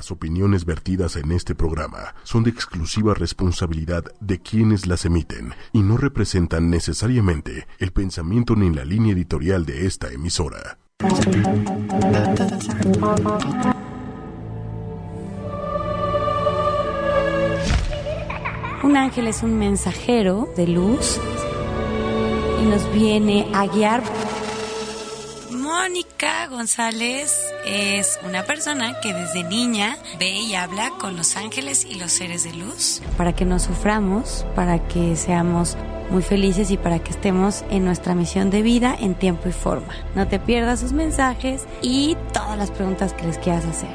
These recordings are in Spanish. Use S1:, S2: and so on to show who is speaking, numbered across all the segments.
S1: Las opiniones vertidas en este programa son de exclusiva responsabilidad de quienes las emiten y no representan necesariamente el pensamiento ni la línea editorial de esta emisora.
S2: Un ángel es un mensajero de luz y nos viene a guiar. Mónica González es una persona que desde niña ve y habla con los ángeles y los seres de luz. Para que no suframos, para que seamos muy felices y para que estemos en nuestra misión de vida en tiempo y forma. No te pierdas sus mensajes y todas las preguntas que les quieras hacer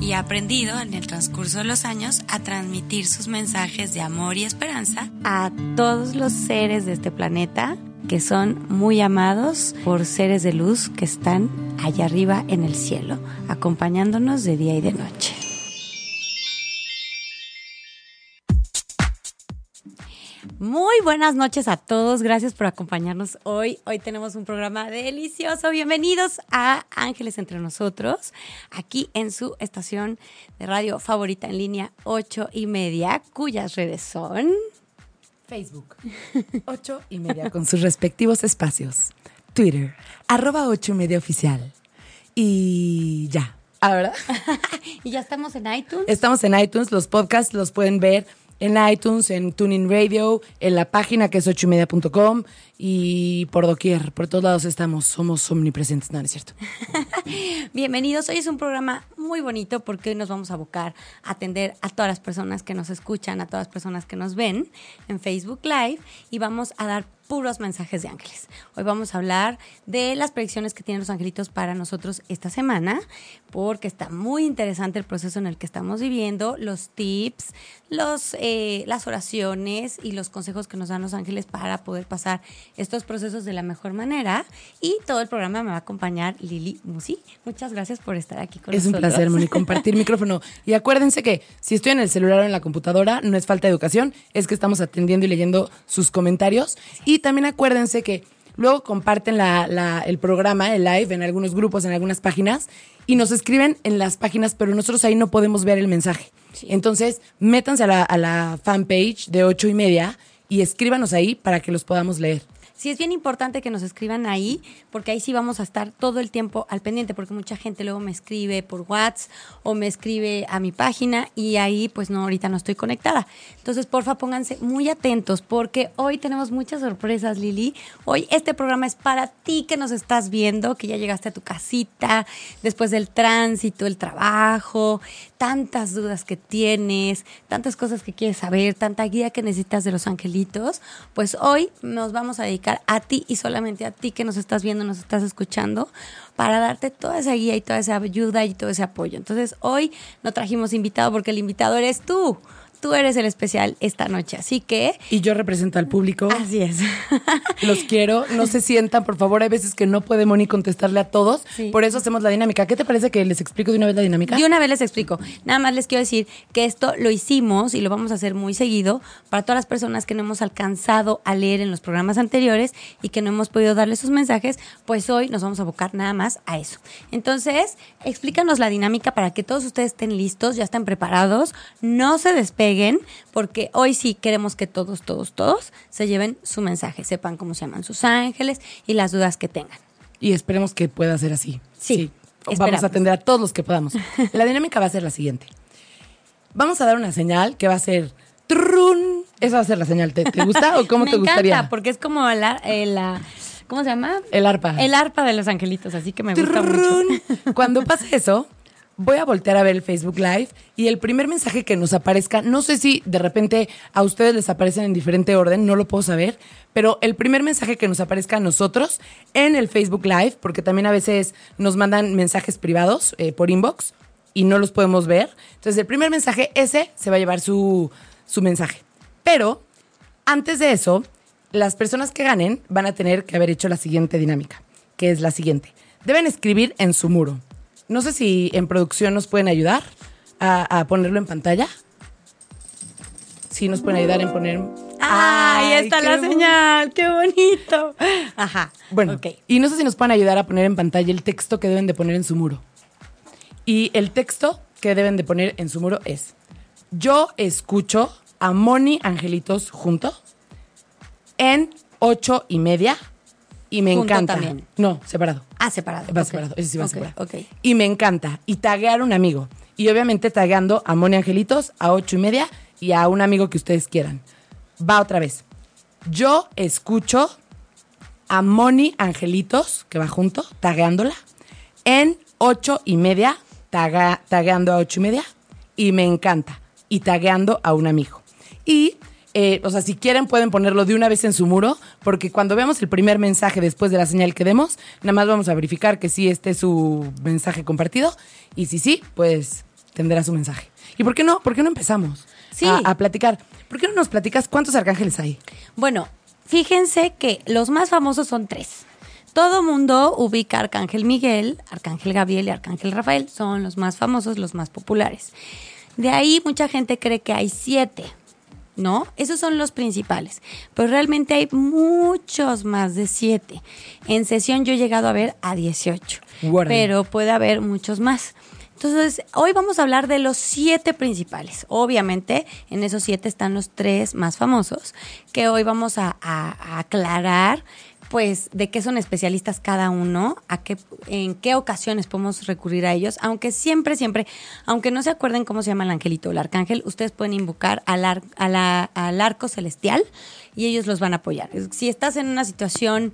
S2: y ha aprendido en el transcurso de los años a transmitir sus mensajes de amor y esperanza a todos los seres de este planeta que son muy amados por seres de luz que están allá arriba en el cielo, acompañándonos de día y de noche. Muy buenas noches a todos, gracias por acompañarnos hoy. Hoy tenemos un programa delicioso. Bienvenidos a Ángeles entre nosotros, aquí en su estación de radio favorita en línea 8 y media, cuyas redes son...
S3: Facebook, 8 y media con sus respectivos espacios. Twitter, arroba 8 y media oficial. Y ya.
S2: ¿Ah, verdad? y ya estamos en iTunes.
S3: Estamos en iTunes, los podcasts los pueden ver en iTunes, en Tuning Radio, en la página que es ochoymedia.com y por doquier, por todos lados estamos, somos omnipresentes, no, no es cierto.
S2: Bienvenidos, hoy es un programa muy bonito porque hoy nos vamos a abocar a atender a todas las personas que nos escuchan, a todas las personas que nos ven en Facebook Live y vamos a dar puros mensajes de ángeles. Hoy vamos a hablar de las predicciones que tienen los angelitos para nosotros esta semana, porque está muy interesante el proceso en el que estamos viviendo, los tips, los, eh, las oraciones y los consejos que nos dan los ángeles para poder pasar estos procesos de la mejor manera. Y todo el programa me va a acompañar Lili Musi. Muchas gracias por estar aquí con
S3: es
S2: nosotros.
S3: Es un placer, Moni, compartir micrófono. Y acuérdense que si estoy en el celular o en la computadora, no es falta de educación, es que estamos atendiendo y leyendo sus comentarios. Y también acuérdense que luego comparten la, el programa, el live, en algunos grupos, en algunas páginas, y nos escriben en las páginas, pero nosotros ahí no podemos ver el mensaje. Entonces, métanse a la, a la fanpage de ocho y media y escríbanos ahí para que los podamos leer
S2: sí es bien importante que nos escriban ahí, porque ahí sí vamos a estar todo el tiempo al pendiente, porque mucha gente luego me escribe por WhatsApp o me escribe a mi página y ahí pues no, ahorita no estoy conectada. Entonces, porfa, pónganse muy atentos, porque hoy tenemos muchas sorpresas, Lili. Hoy este programa es para ti que nos estás viendo, que ya llegaste a tu casita, después del tránsito, el trabajo, tantas dudas que tienes, tantas cosas que quieres saber, tanta guía que necesitas de los angelitos, pues hoy nos vamos a dedicar a ti y solamente a ti que nos estás viendo, nos estás escuchando, para darte toda esa guía y toda esa ayuda y todo ese apoyo. Entonces, hoy no trajimos invitado porque el invitado eres tú tú eres el especial esta noche, así que...
S3: Y yo represento al público.
S2: Así es.
S3: Los quiero, no se sientan, por favor, hay veces que no puede Moni contestarle a todos, por eso hacemos la dinámica. ¿Qué te parece que les explico de una vez la dinámica?
S2: De una vez les explico. Nada más les quiero decir que esto lo hicimos y lo vamos a hacer muy seguido para todas las personas que no hemos alcanzado a leer en los programas anteriores y que no hemos podido darle sus mensajes, pues hoy nos vamos a abocar nada más a eso. Entonces, explícanos la dinámica para que todos ustedes estén listos, ya estén preparados, no se despeguen porque hoy sí queremos que todos, todos, todos se lleven su mensaje, sepan cómo se llaman sus ángeles y las dudas que tengan.
S3: Y esperemos que pueda ser así.
S2: Sí.
S3: Vamos a atender a todos los que podamos. La dinámica va a ser la siguiente. Vamos a dar una señal que va a ser trun. Esa va a ser la señal. ¿Te, gusta o cómo te gustaría?
S2: Me encanta porque es como la, eh, la, ¿cómo se llama?
S3: El arpa.
S2: El arpa de los angelitos, así que me gusta mucho.
S3: Cuando pase eso, voy a voltear a ver el Facebook Live y el primer mensaje que nos aparezca, no sé si de repente a ustedes les aparecen en diferente orden, no lo puedo saber, pero el primer mensaje que nos aparezca a nosotros en el Facebook Live, porque también a veces nos mandan mensajes privados eh, por inbox y no los podemos ver. Entonces el primer mensaje, ese se va a llevar su, su mensaje. Pero antes de eso, las personas que ganen van a tener que haber hecho la siguiente dinámica, que es la siguiente. Deben escribir en su muro no sé si en producción nos pueden ayudar a, ponerlo en pantalla. Sí, nos pueden ayudar en poner.
S2: ¡Ay, ahí está la señal! ¡Qué bonito! Ajá.
S3: Bueno, y no sé si nos pueden ayudar a poner en pantalla el texto que deben de poner en su muro. Y el texto que deben de poner en su muro es, yo escucho a Moni Angelitos junto en ocho y media y me
S2: Junto
S3: encanta.
S2: también.
S3: No, separado.
S2: Ah, separado.
S3: Va separado, ese sí va
S2: Ok,
S3: separado.
S2: Ok.
S3: Y me encanta. Y taguear un amigo. Y obviamente tagueando a Moni Angelitos a ocho y media y a un amigo que ustedes quieran. Va otra vez. Yo escucho a Moni Angelitos, que va junto, tagueándola, en ocho y media, taga- tagueando a ocho y media, y me encanta. Y tagueando a un amigo. Y, eh, o sea, si quieren pueden ponerlo de una vez en su muro, porque cuando veamos el primer mensaje después de la señal que demos, nada más vamos a verificar que sí este es su mensaje compartido, y si sí, pues tendrá su mensaje. ¿Y por qué no? ¿Por qué no empezamos
S2: Sí.
S3: a, a platicar? ¿Por qué no nos platicas cuántos arcángeles hay?
S2: Bueno, fíjense que los más famosos son tres. Todo mundo ubica a Arcángel Miguel, Arcángel Gabriel y Arcángel Rafael. Son los más famosos, los más populares. De ahí mucha gente cree que hay siete, ¿no? Esos son los principales. Pero realmente hay muchos más de siete. En sesión yo he llegado a ver a 18.
S3: Guarda.
S2: Pero puede haber muchos más. Entonces, hoy vamos a hablar de los siete principales. Obviamente, en esos siete están los tres más famosos, que hoy vamos a, a- a aclarar, pues, de qué son especialistas cada uno, a qué, en qué ocasiones podemos recurrir a ellos, aunque siempre, siempre, aunque no se acuerden cómo se llama el angelito o el arcángel, ustedes pueden invocar al, ar- a la- al arco celestial y ellos los van a apoyar. Si estás en una situación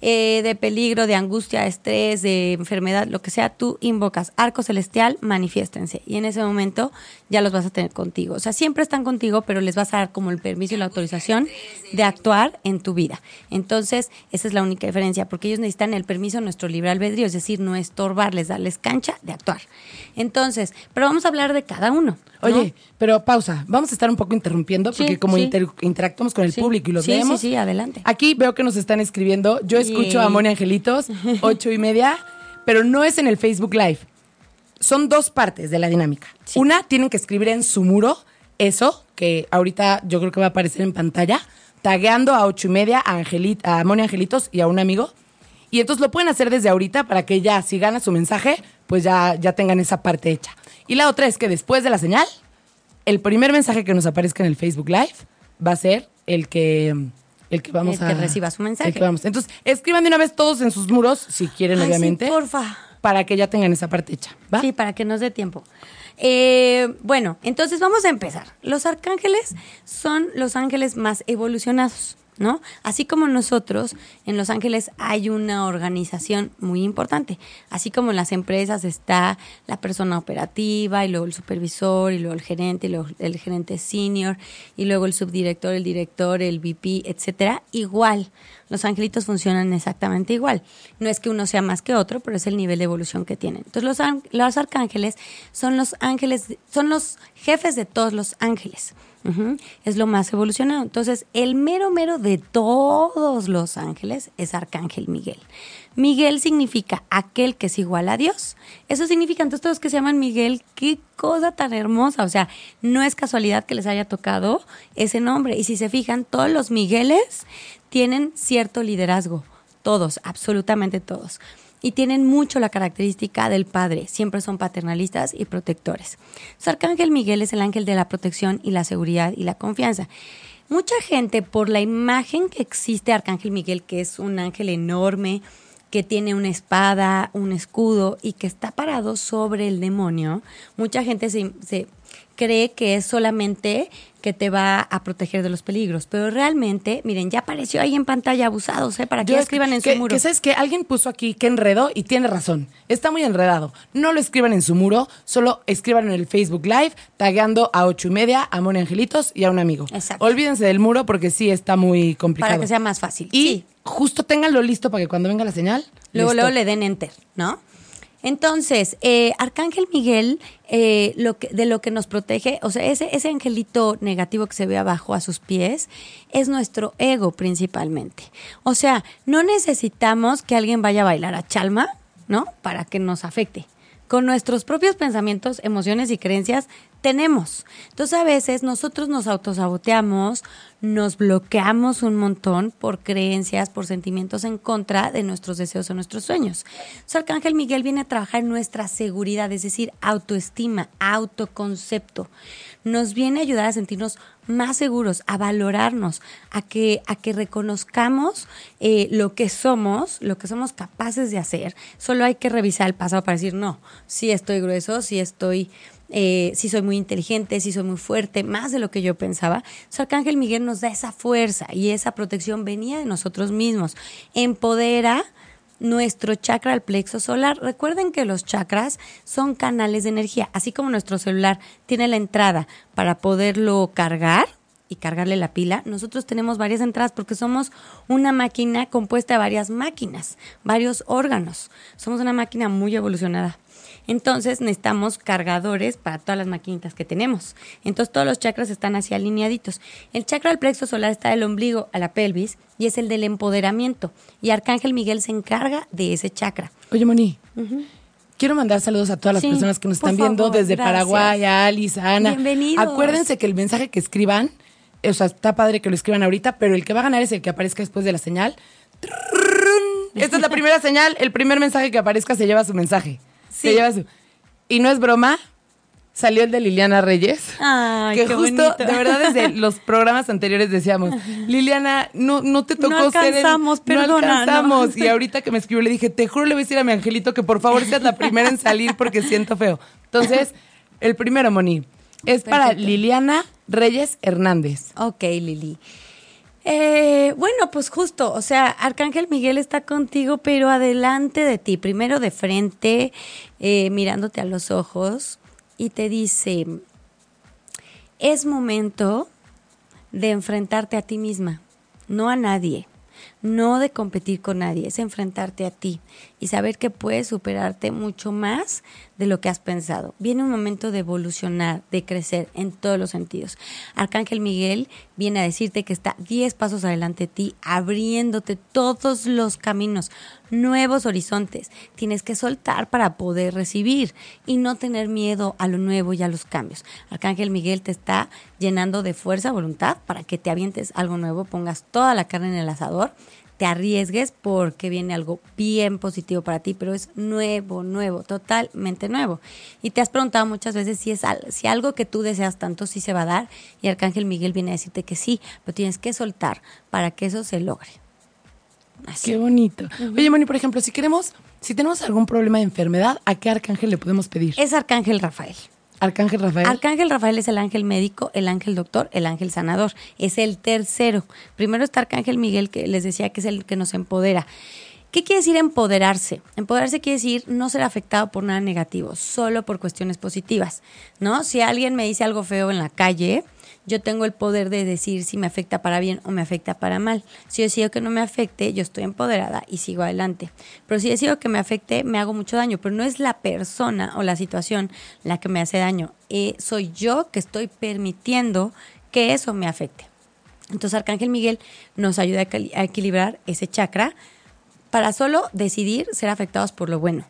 S2: eh, de peligro, de angustia, estrés, de enfermedad, lo que sea, tú invocas arco celestial, manifiéstense. Y en ese momento ya los vas a tener contigo. O sea, siempre están contigo, pero les vas a dar como el permiso y la autorización de actuar en tu vida. Entonces, esa es la única diferencia, porque ellos necesitan el permiso de nuestro libre albedrío, es decir, no estorbarles, darles cancha de actuar. Entonces, pero vamos a hablar de cada uno. ¿no?
S3: Oye, pero pausa. Vamos a estar un poco interrumpiendo porque
S2: Sí,
S3: como
S2: sí.
S3: inter- interactuamos con el
S2: Sí.
S3: público y los
S2: Sí,
S3: leemos.
S2: sí, sí, adelante.
S3: Aquí veo que nos están escribiendo. Yo escucho
S2: Yay.
S3: a Moni Angelitos, ocho y media, pero no es en el Facebook Live. Son dos partes de la dinámica. Una, tienen que escribir en su muro eso, que ahorita yo creo que va a aparecer en pantalla, tagueando a ocho y media a, Angeli- a Moni Angelitos y a un amigo. Y entonces lo pueden hacer desde ahorita para que ya, si gana su mensaje, pues ya, ya tengan esa parte hecha. Y la otra es que después de la señal, el primer mensaje que nos aparezca en el Facebook Live va a ser el que, el que vamos
S2: El
S3: a...
S2: que reciba su mensaje.
S3: el que vamos. Entonces, escriban de una vez todos en sus muros, si quieren,
S2: Ay, sí,
S3: obviamente.
S2: porfa.
S3: Para que ya tengan esa parte hecha. ¿va?
S2: Sí, para que nos dé tiempo. Eh, bueno, entonces vamos a empezar. Los arcángeles son los ángeles más evolucionados, ¿no? Así como nosotros, en Los Ángeles hay una organización muy importante. Así como en las empresas está la persona operativa y luego el supervisor y luego el gerente y luego el gerente senior y luego el subdirector, el director, el VP, etcétera. Igual, los angelitos funcionan exactamente igual. No es que uno sea más que otro, pero es el nivel de evolución que tienen. Entonces los, los arcángeles son los ángeles, son los jefes de todos los ángeles. Es lo más evolucionado. Entonces, el mero mero de todos los ángeles es Arcángel Miguel. Miguel significa aquel que es igual a Dios. Eso significa entonces todos que se llaman Miguel, qué cosa tan hermosa. O sea, no es casualidad que les haya tocado ese nombre. Y si se fijan, todos los Migueles tienen cierto liderazgo. Todos, absolutamente todos. Y tienen mucho la característica del padre. Siempre son paternalistas y protectores. Su arcángel Miguel es el ángel de la protección y la seguridad y la confianza. Mucha gente, por la imagen que existe de Arcángel Miguel, que es un ángel enorme, que tiene una espada, un escudo y que está parado sobre el demonio, mucha gente se, se cree que es solamente que te va a proteger de los peligros, pero realmente, miren, ya apareció ahí en pantalla abusados, ¿eh? Para que
S3: Yo-
S2: escriban en
S3: que,
S2: su muro.
S3: Que sabes que alguien puso aquí que enredó y tiene razón. Está muy enredado. No lo escriban en su muro, solo escriban en el Facebook Live, tagueando a ocho y media, a Moni Angelitos y a un amigo.
S2: Exacto.
S3: Olvídense del muro porque sí está muy complicado.
S2: para que sea más fácil.
S3: Y
S2: Sí.
S3: justo ténganlo listo para que cuando venga la señal.
S2: Luego,
S3: listo.
S2: luego le den enter, ¿no? Entonces, eh, Arcángel Miguel, eh, lo que, de lo que nos protege, o sea, ese, ese angelito negativo que se ve abajo a sus pies, es nuestro ego principalmente. O sea, no necesitamos que alguien vaya a bailar a chalma, ¿no? Para que nos afecte. Con nuestros propios pensamientos, emociones y creencias tenemos. Entonces a veces nosotros nos autosaboteamos, nos bloqueamos un montón por creencias, por sentimientos en contra de nuestros deseos o nuestros sueños. Su Arcángel Miguel viene a trabajar en nuestra seguridad, es decir, autoestima, autoconcepto. Nos viene a ayudar a sentirnos más seguros, a valorarnos, a que, a que reconozcamos eh, lo que somos, lo que somos capaces de hacer. Solo hay que revisar el pasado para decir, no, sí estoy grueso, sí estoy eh, si soy muy inteligente, si soy muy fuerte, más de lo que yo pensaba. Su arcángel Miguel nos da esa fuerza y esa protección venía de nosotros mismos. Empodera nuestro chakra al plexo solar. Recuerden que los chakras son canales de energía, así como nuestro celular tiene la entrada para poderlo cargar y cargarle la pila, nosotros tenemos varias entradas porque somos una máquina compuesta de varias máquinas, varios órganos. Somos una máquina muy evolucionada. Entonces necesitamos cargadores para todas las maquinitas que tenemos. Entonces todos los chakras están así alineaditos. El chakra del plexo solar está del ombligo a la pelvis y es el del empoderamiento. Y Arcángel Miguel se encarga de ese chakra.
S3: Oye, Moni. Quiero mandar saludos a todas las personas que nos están viendo desde Paraguay, a Alice, a Ana.
S2: Bienvenidos.
S3: Acuérdense que el mensaje que escriban, o sea, está padre que lo escriban ahorita, pero el que va a ganar es el que aparezca después de la señal. Esta es la primera señal, el primer mensaje que aparezca se lleva su mensaje. Y no es broma, salió el de Liliana Reyes.
S2: Ay,
S3: que
S2: qué
S3: justo,
S2: bonito.
S3: de verdad, desde los programas anteriores decíamos, Liliana, no, no te tocó
S2: No
S3: ser el-
S2: alcanzamos, perdona,
S3: No alcanzamos.
S2: ¿no?
S3: Y ahorita que me escribió le dije, te juro le voy a decir a mi angelito que por favor seas la primera en salir porque siento feo. Entonces, el primero, Moni, es para. Liliana Reyes Hernández.
S2: Ok, Lili. Eh, bueno, pues justo, o sea, Arcángel Miguel está contigo, pero adelante de ti, primero de frente, eh, mirándote a los ojos, y te dice, es momento de enfrentarte a ti misma, no a nadie, no de competir con nadie, es enfrentarte a ti y saber que puedes superarte mucho más de lo que has pensado. Viene un momento de evolucionar, de crecer en todos los sentidos. Arcángel Miguel viene a decirte que está 10 pasos adelante de ti, abriéndote todos los caminos, nuevos horizontes. Tienes que soltar para poder recibir y no tener miedo a lo nuevo y a los cambios. Arcángel Miguel te está llenando de fuerza, voluntad, para que te avientes algo nuevo, pongas toda la carne en el asador te arriesgues porque viene algo bien positivo para ti, pero es nuevo, nuevo, totalmente nuevo. Y te has preguntado muchas veces si es si algo que tú deseas tanto sí se va a dar y Arcángel Miguel viene a decirte que sí, pero tienes que soltar para que eso se logre. Así.
S3: Qué bonito. Oye, Moni, por ejemplo, si queremos, si tenemos algún problema de enfermedad, ¿a qué arcángel le podemos pedir?
S2: Es Arcángel Rafael.
S3: Arcángel Rafael.
S2: Arcángel Rafael es el ángel médico, el ángel doctor, el ángel sanador. Es el tercero. Primero está Arcángel Miguel, que les decía que es el que nos empodera. ¿Qué quiere decir empoderarse? Empoderarse quiere decir no ser afectado por nada negativo, solo por cuestiones positivas, ¿no? Si alguien me dice algo feo en la calle, yo tengo el poder de decir si me afecta para bien o me afecta para mal. Si yo decido que no me afecte, yo estoy empoderada y sigo adelante. Pero si decido que me afecte, me hago mucho daño. Pero no es la persona o la situación la que me hace daño. Eh, soy yo que estoy permitiendo que eso me afecte. Entonces Arcángel Miguel nos ayuda a equil- a equilibrar ese chakra para solo decidir ser afectados por lo bueno.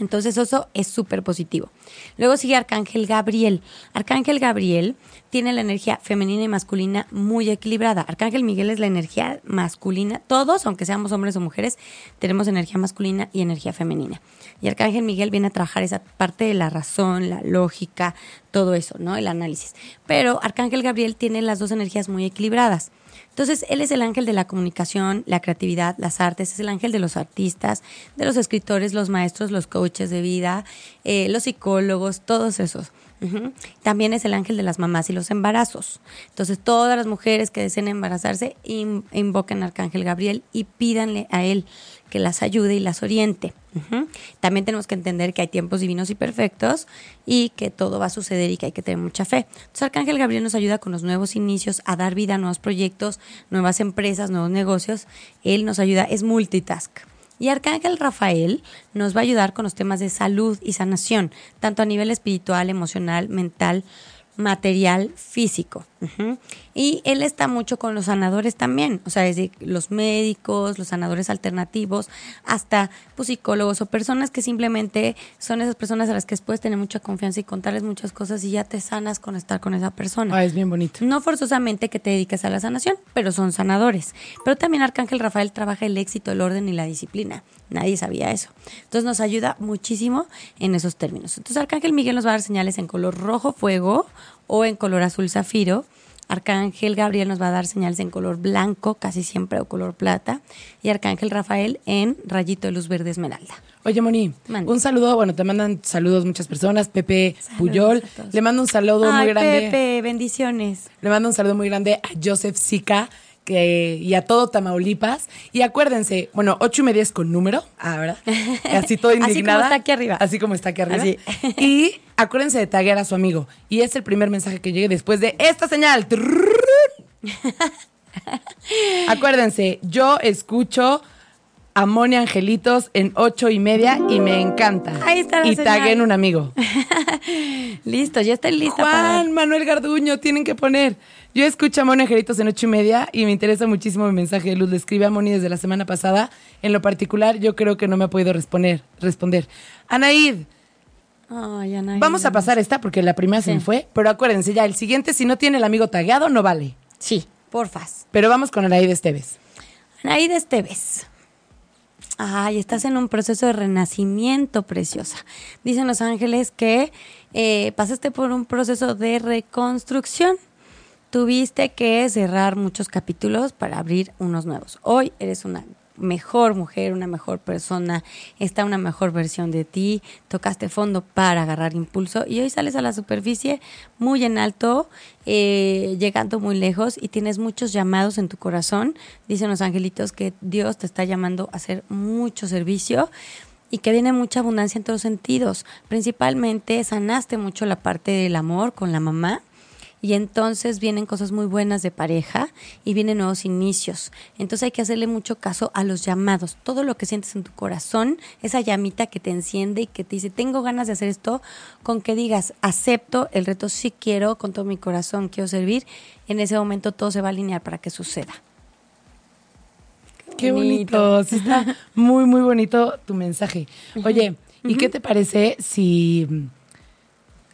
S2: Entonces eso es súper positivo. Luego sigue Arcángel Gabriel. Arcángel Gabriel tiene la energía femenina y masculina muy equilibrada. Arcángel Miguel es la energía masculina. Todos, aunque seamos hombres o mujeres, tenemos energía masculina y energía femenina. Y Arcángel Miguel viene a trabajar esa parte de la razón, la lógica, todo eso, ¿no? El análisis. Pero Arcángel Gabriel tiene las dos energías muy equilibradas. Entonces, él es el ángel de la comunicación, la creatividad, las artes, es el ángel de los artistas, de los escritores, los maestros, los coaches de vida, eh, los psicólogos, todos esos. También es el ángel de las mamás y los embarazos. Entonces, todas las mujeres que deseen embarazarse, in- invoquen al arcángel Gabriel y pídanle a él que las ayude y las oriente. También tenemos que entender que hay tiempos divinos y perfectos y que todo va a suceder y que hay que tener mucha fe. Entonces, Arcángel Gabriel nos ayuda con los nuevos inicios, a dar vida a nuevos proyectos, nuevas empresas, nuevos negocios. Él nos ayuda, es multitask. Y Arcángel Rafael nos va a ayudar con los temas de salud y sanación, tanto a nivel espiritual, emocional, mental, material físico. Y él está mucho con los sanadores también, o sea, desde los médicos, los sanadores alternativos, hasta pues, psicólogos o personas que simplemente son esas personas a las que puedes tener mucha confianza y contarles muchas cosas y ya te sanas con estar con esa persona.
S3: Ah, es bien bonito.
S2: No forzosamente que te dediques a la sanación, pero son sanadores. Pero también Arcángel Rafael trabaja el éxito, el orden y la disciplina. Nadie sabía eso. Entonces nos ayuda muchísimo en esos términos. Entonces Arcángel Miguel nos va a dar señales en color rojo fuego o en color azul zafiro. Arcángel Gabriel nos va a dar señales en color blanco, casi siempre, o color plata. Y Arcángel Rafael en rayito de luz verde esmeralda.
S3: Oye, Moni,
S2: Mande.
S3: un saludo. Bueno, te mandan saludos muchas personas. Pepe
S2: Saludos
S3: Puyol. Le mando un saludo
S2: Ay,
S3: muy grande.
S2: Pepe, bendiciones.
S3: Le mando un saludo muy grande a Joseph Sica que, y a todo Tamaulipas. Y acuérdense, bueno, ocho y media es con número. Ah, ¿verdad? Así todo
S2: Así como
S3: indignada.
S2: está aquí arriba.
S3: Así como está aquí arriba.
S2: Así.
S3: Y acuérdense de taguear a su amigo. Y es el primer mensaje que llegue después de esta señal. Acuérdense, yo escucho a Moni Angelitos en ocho y media y me encanta.
S2: Ahí está la
S3: Y
S2: señal.
S3: taguen un amigo.
S2: Listo, ya estoy lista para...
S3: Juan Manuel Garduño, tienen que poner. Yo escucho a Moni Angelitos en ocho y media y me interesa muchísimo mi mensaje de luz. Le escribí a Moni desde la semana pasada. En lo particular, yo creo que no me ha podido responder. responder. Anaid,
S2: Ay, Anaí,
S3: vamos a pasar esta porque la primera se me fue. Pero acuérdense ya, el siguiente, si no tiene el amigo tagueado, no vale.
S2: Sí, porfas.
S3: Pero vamos con Anaid Esteves.
S2: Anaí de Esteves. Ay, estás en un proceso de renacimiento, preciosa. Dicen los ángeles que eh, pasaste por un proceso de reconstrucción. Tuviste que cerrar muchos capítulos para abrir unos nuevos. Hoy eres una mejor mujer, una mejor persona, está una mejor versión de ti, tocaste fondo para agarrar impulso y hoy sales a la superficie muy en alto, eh, llegando muy lejos y tienes muchos llamados en tu corazón. Dicen los angelitos que Dios te está llamando a hacer mucho servicio y que viene mucha abundancia en todos sentidos. Principalmente sanaste mucho la parte del amor con la mamá y entonces vienen cosas muy buenas de pareja y vienen nuevos inicios. Entonces hay que hacerle mucho caso a los llamados. Todo lo que sientes en tu corazón, esa llamita que te enciende y que te dice, tengo ganas de hacer esto, con que digas, acepto el reto, sí quiero, con todo mi corazón quiero servir, en ese momento todo se va a alinear para que suceda.
S3: Qué
S2: bonito.
S3: Sí, está muy, muy bonito tu mensaje. Oye, ¿y qué te parece si.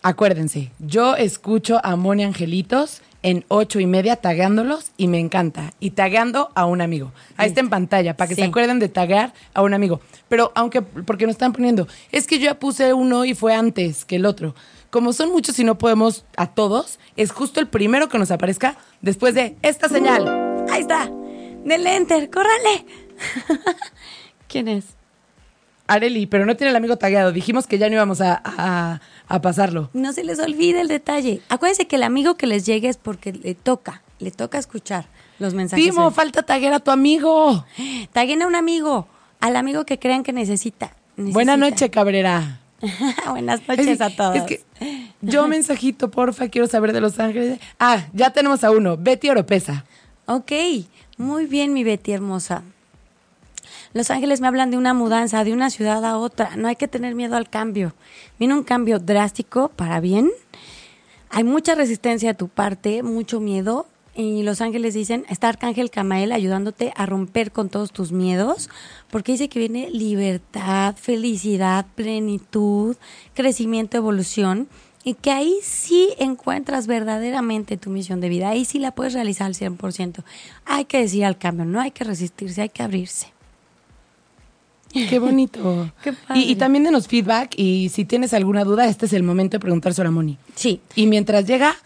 S3: Acuérdense, yo escucho a Moni Angelitos en ocho y media tagueándolos y me encanta. Y tagueando a un amigo. Ahí está en pantalla, para que
S2: Sí.
S3: se acuerden de taguear a un amigo. Pero aunque, porque nos están poniendo, es que yo ya puse uno y fue antes que el otro. Como son muchos y no podemos a todos, es justo el primero que nos aparezca después de esta señal.
S2: Ahí está. Denle enter, córrale. ¿Quién es?
S3: Areli, pero no tiene el amigo tagueado. Dijimos que ya no íbamos a, a- a pasarlo.
S2: No se les olvide el detalle. Acuérdense que el amigo que les llegue es porque le toca, le toca escuchar los mensajes.
S3: Timo, falta taguear a tu amigo.
S2: Taguen a un amigo, al amigo que crean que necesita. Necesita.
S3: noche, Cabrera.
S2: Buenas noches a todos.
S3: Es que yo mensajito, porfa, quiero saber de Los Ángeles. Ah, ya tenemos a uno. Betty Oropesa.
S2: Ok, muy bien, mi Betty hermosa. Los ángeles me hablan de una mudanza de una ciudad a otra. No hay que tener miedo al cambio. Viene un cambio drástico para bien. Hay mucha resistencia de tu parte, mucho miedo. Y los ángeles dicen, está Arcángel Camael ayudándote a romper con todos tus miedos, porque dice que viene libertad, felicidad, plenitud, crecimiento, evolución, y que ahí sí encuentras verdaderamente tu misión de vida, ahí sí la puedes realizar al 100%. Hay que decir al cambio, no hay que resistirse, hay que abrirse.
S3: Qué bonito.
S2: Qué padre.
S3: Y, y también denos feedback y si tienes alguna duda, este es el momento de preguntárselo a Moni.
S2: Sí,
S3: Y mientras llega,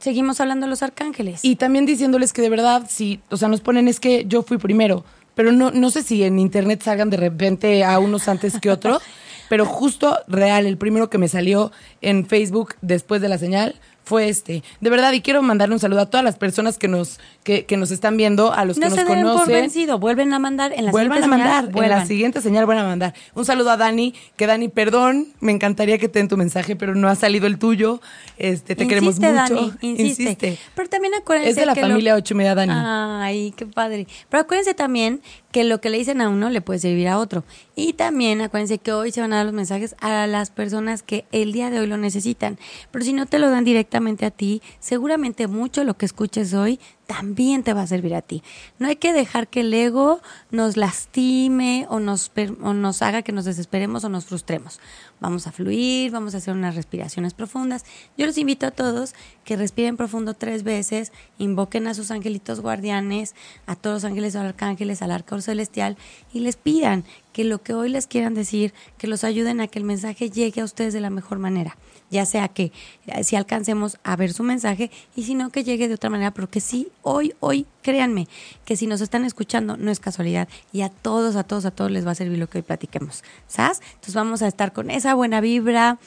S2: seguimos hablando de los arcángeles.
S3: y también diciéndoles que de verdad, si, o sea, nos ponen es que yo fui primero, pero no, no sé si en internet salgan de repente a unos antes que otros, pero justo real, el primero que me salió en Facebook después de la señal fue este. De verdad, y quiero mandarle un saludo a todas las personas que nos, que, que nos están viendo, a los
S2: no
S3: que
S2: se
S3: nos
S2: den por
S3: conocen.
S2: vencido, vuelven a mandar en la
S3: Vuelvan a
S2: siguiente
S3: mandar,
S2: señal,
S3: en la siguiente señal vuelvan a mandar. Un saludo a Dani, que Dani, perdón, me encantaría que te den tu mensaje, pero no ha salido el tuyo. Este, te queremos mucho.
S2: Dani, insiste. Pero también acuérdense
S3: Es de la
S2: que lo-
S3: familia ocho y media Dani.
S2: Ay, qué padre. Pero acuérdense también que lo que le dicen a uno le puede servir a otro. Y también acuérdense que hoy se van a dar los mensajes a las personas que el día de hoy lo necesitan. Pero si no te lo dan directamente a ti, seguramente mucho lo que escuches hoy también te va a servir a ti. No hay que dejar que el ego nos lastime o nos, o nos haga que nos desesperemos o nos frustremos. Vamos a fluir, vamos a hacer unas respiraciones profundas. Yo los invito a todos que respiren profundo tres veces, invoquen a sus angelitos guardianes, a todos los ángeles o arcángeles, al arcor celestial y les pidan que lo que hoy les quieran decir, que los ayuden a que el mensaje llegue a ustedes de la mejor manera ya sea que eh, si alcancemos a ver su mensaje y si no que llegue de otra manera, pero que sí, hoy, hoy, créanme, que si nos están escuchando no es casualidad y a todos, a todos, a todos les va a servir lo que hoy platiquemos, ¿sabes? Entonces vamos a estar con esa buena vibra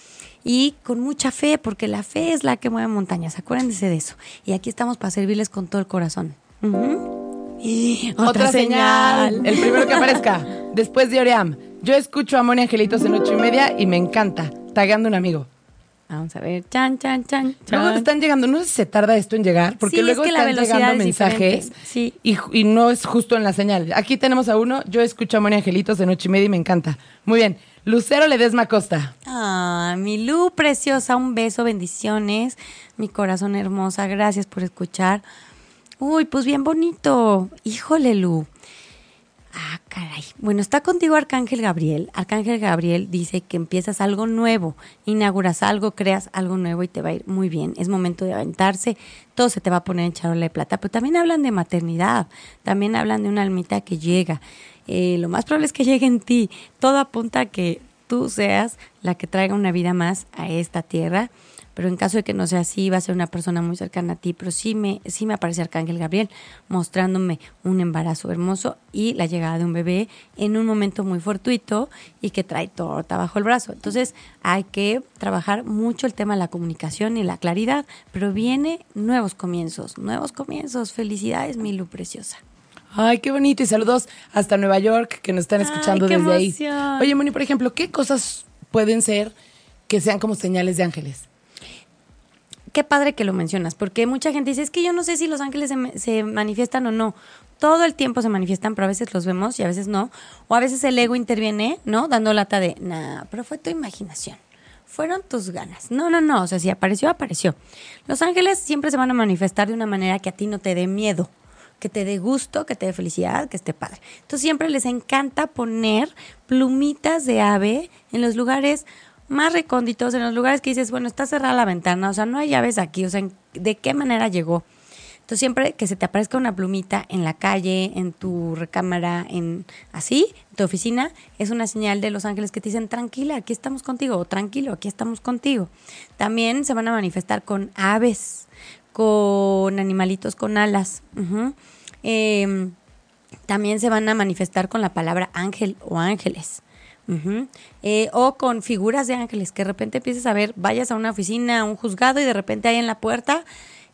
S2: y con mucha fe, porque la fe es la que mueve montañas, acuérdense de eso. Y aquí estamos para servirles con todo el corazón.
S3: otra, señal. El primero que aparezca. Después de Oriam. Yo escucho a Moni Angelitos en ocho y media y me encanta. Tagando un amigo.
S2: Vamos a ver, chan, chan, chan.
S3: Luego están llegando, no sé si se tarda esto en llegar, porque luego están llegando mensajes y, no es justo en la señal. Aquí tenemos a uno, yo escucho a Moni Angelitos de Noche y Media y me encanta. Muy bien, Lucero Ledesma Costa.
S2: Ah, mi Lu preciosa, un beso, bendiciones, mi corazón hermosa, gracias por escuchar. Uy, pues bien bonito. Híjole, Lu. Ah, caray. Bueno, está contigo Arcángel Gabriel. Arcángel Gabriel dice que empiezas algo nuevo, inauguras algo, creas algo nuevo y te va a ir muy bien. Es momento de aventarse, todo se te va a poner en charola de plata. Pero también hablan de maternidad, también hablan de una almita que llega. Eh, lo más probable es que llegue en ti. Todo apunta a que tú seas la que traiga una vida más a esta tierra pero en caso de que no sea así, va a ser una persona muy cercana a ti, pero sí me, sí me aparece Arcángel Gabriel mostrándome un embarazo hermoso y la llegada de un bebé en un momento muy fortuito y que trae torta bajo el brazo. Entonces hay que trabajar mucho el tema de la comunicación y la claridad, pero viene nuevos comienzos, nuevos comienzos. Felicidades, Milu preciosa.
S3: Ay, qué bonito. Y saludos hasta Nueva York, que nos están escuchando desde ahí. Oye, Moni, por ejemplo, ¿qué cosas pueden ser que sean como señales de ángeles?
S2: Qué padre que lo mencionas, porque mucha gente dice, es que yo no sé si los ángeles se, manifiestan o no. Todo el tiempo se manifiestan, pero a veces los vemos y a veces no. O a veces el ego interviene, ¿no? Dando lata de, nah, pero fue tu imaginación. Fueron tus ganas. No, no, no. O sea, si apareció, apareció. Los ángeles siempre se van a manifestar de una manera que a ti no te dé miedo que te dé gusto, que te dé felicidad, que esté padre. Entonces siempre les encanta poner plumitas de ave en los lugares más recónditos, en los lugares que dices, bueno, está cerrada la ventana, o sea, no hay llaves aquí, o sea, ¿de qué manera llegó? Entonces siempre que se te aparezca una plumita en la calle, en tu recámara, en así, en tu oficina, es una señal de los ángeles que te dicen, tranquila, aquí estamos contigo, o tranquilo, aquí estamos contigo. También se van a manifestar con aves, con animalitos con alas. Em, también se van a manifestar con la palabra ángel o ángeles. Eh, o con figuras de ángeles, que de repente empieces a ver, vayas a una oficina, a un juzgado y de repente hay en la puerta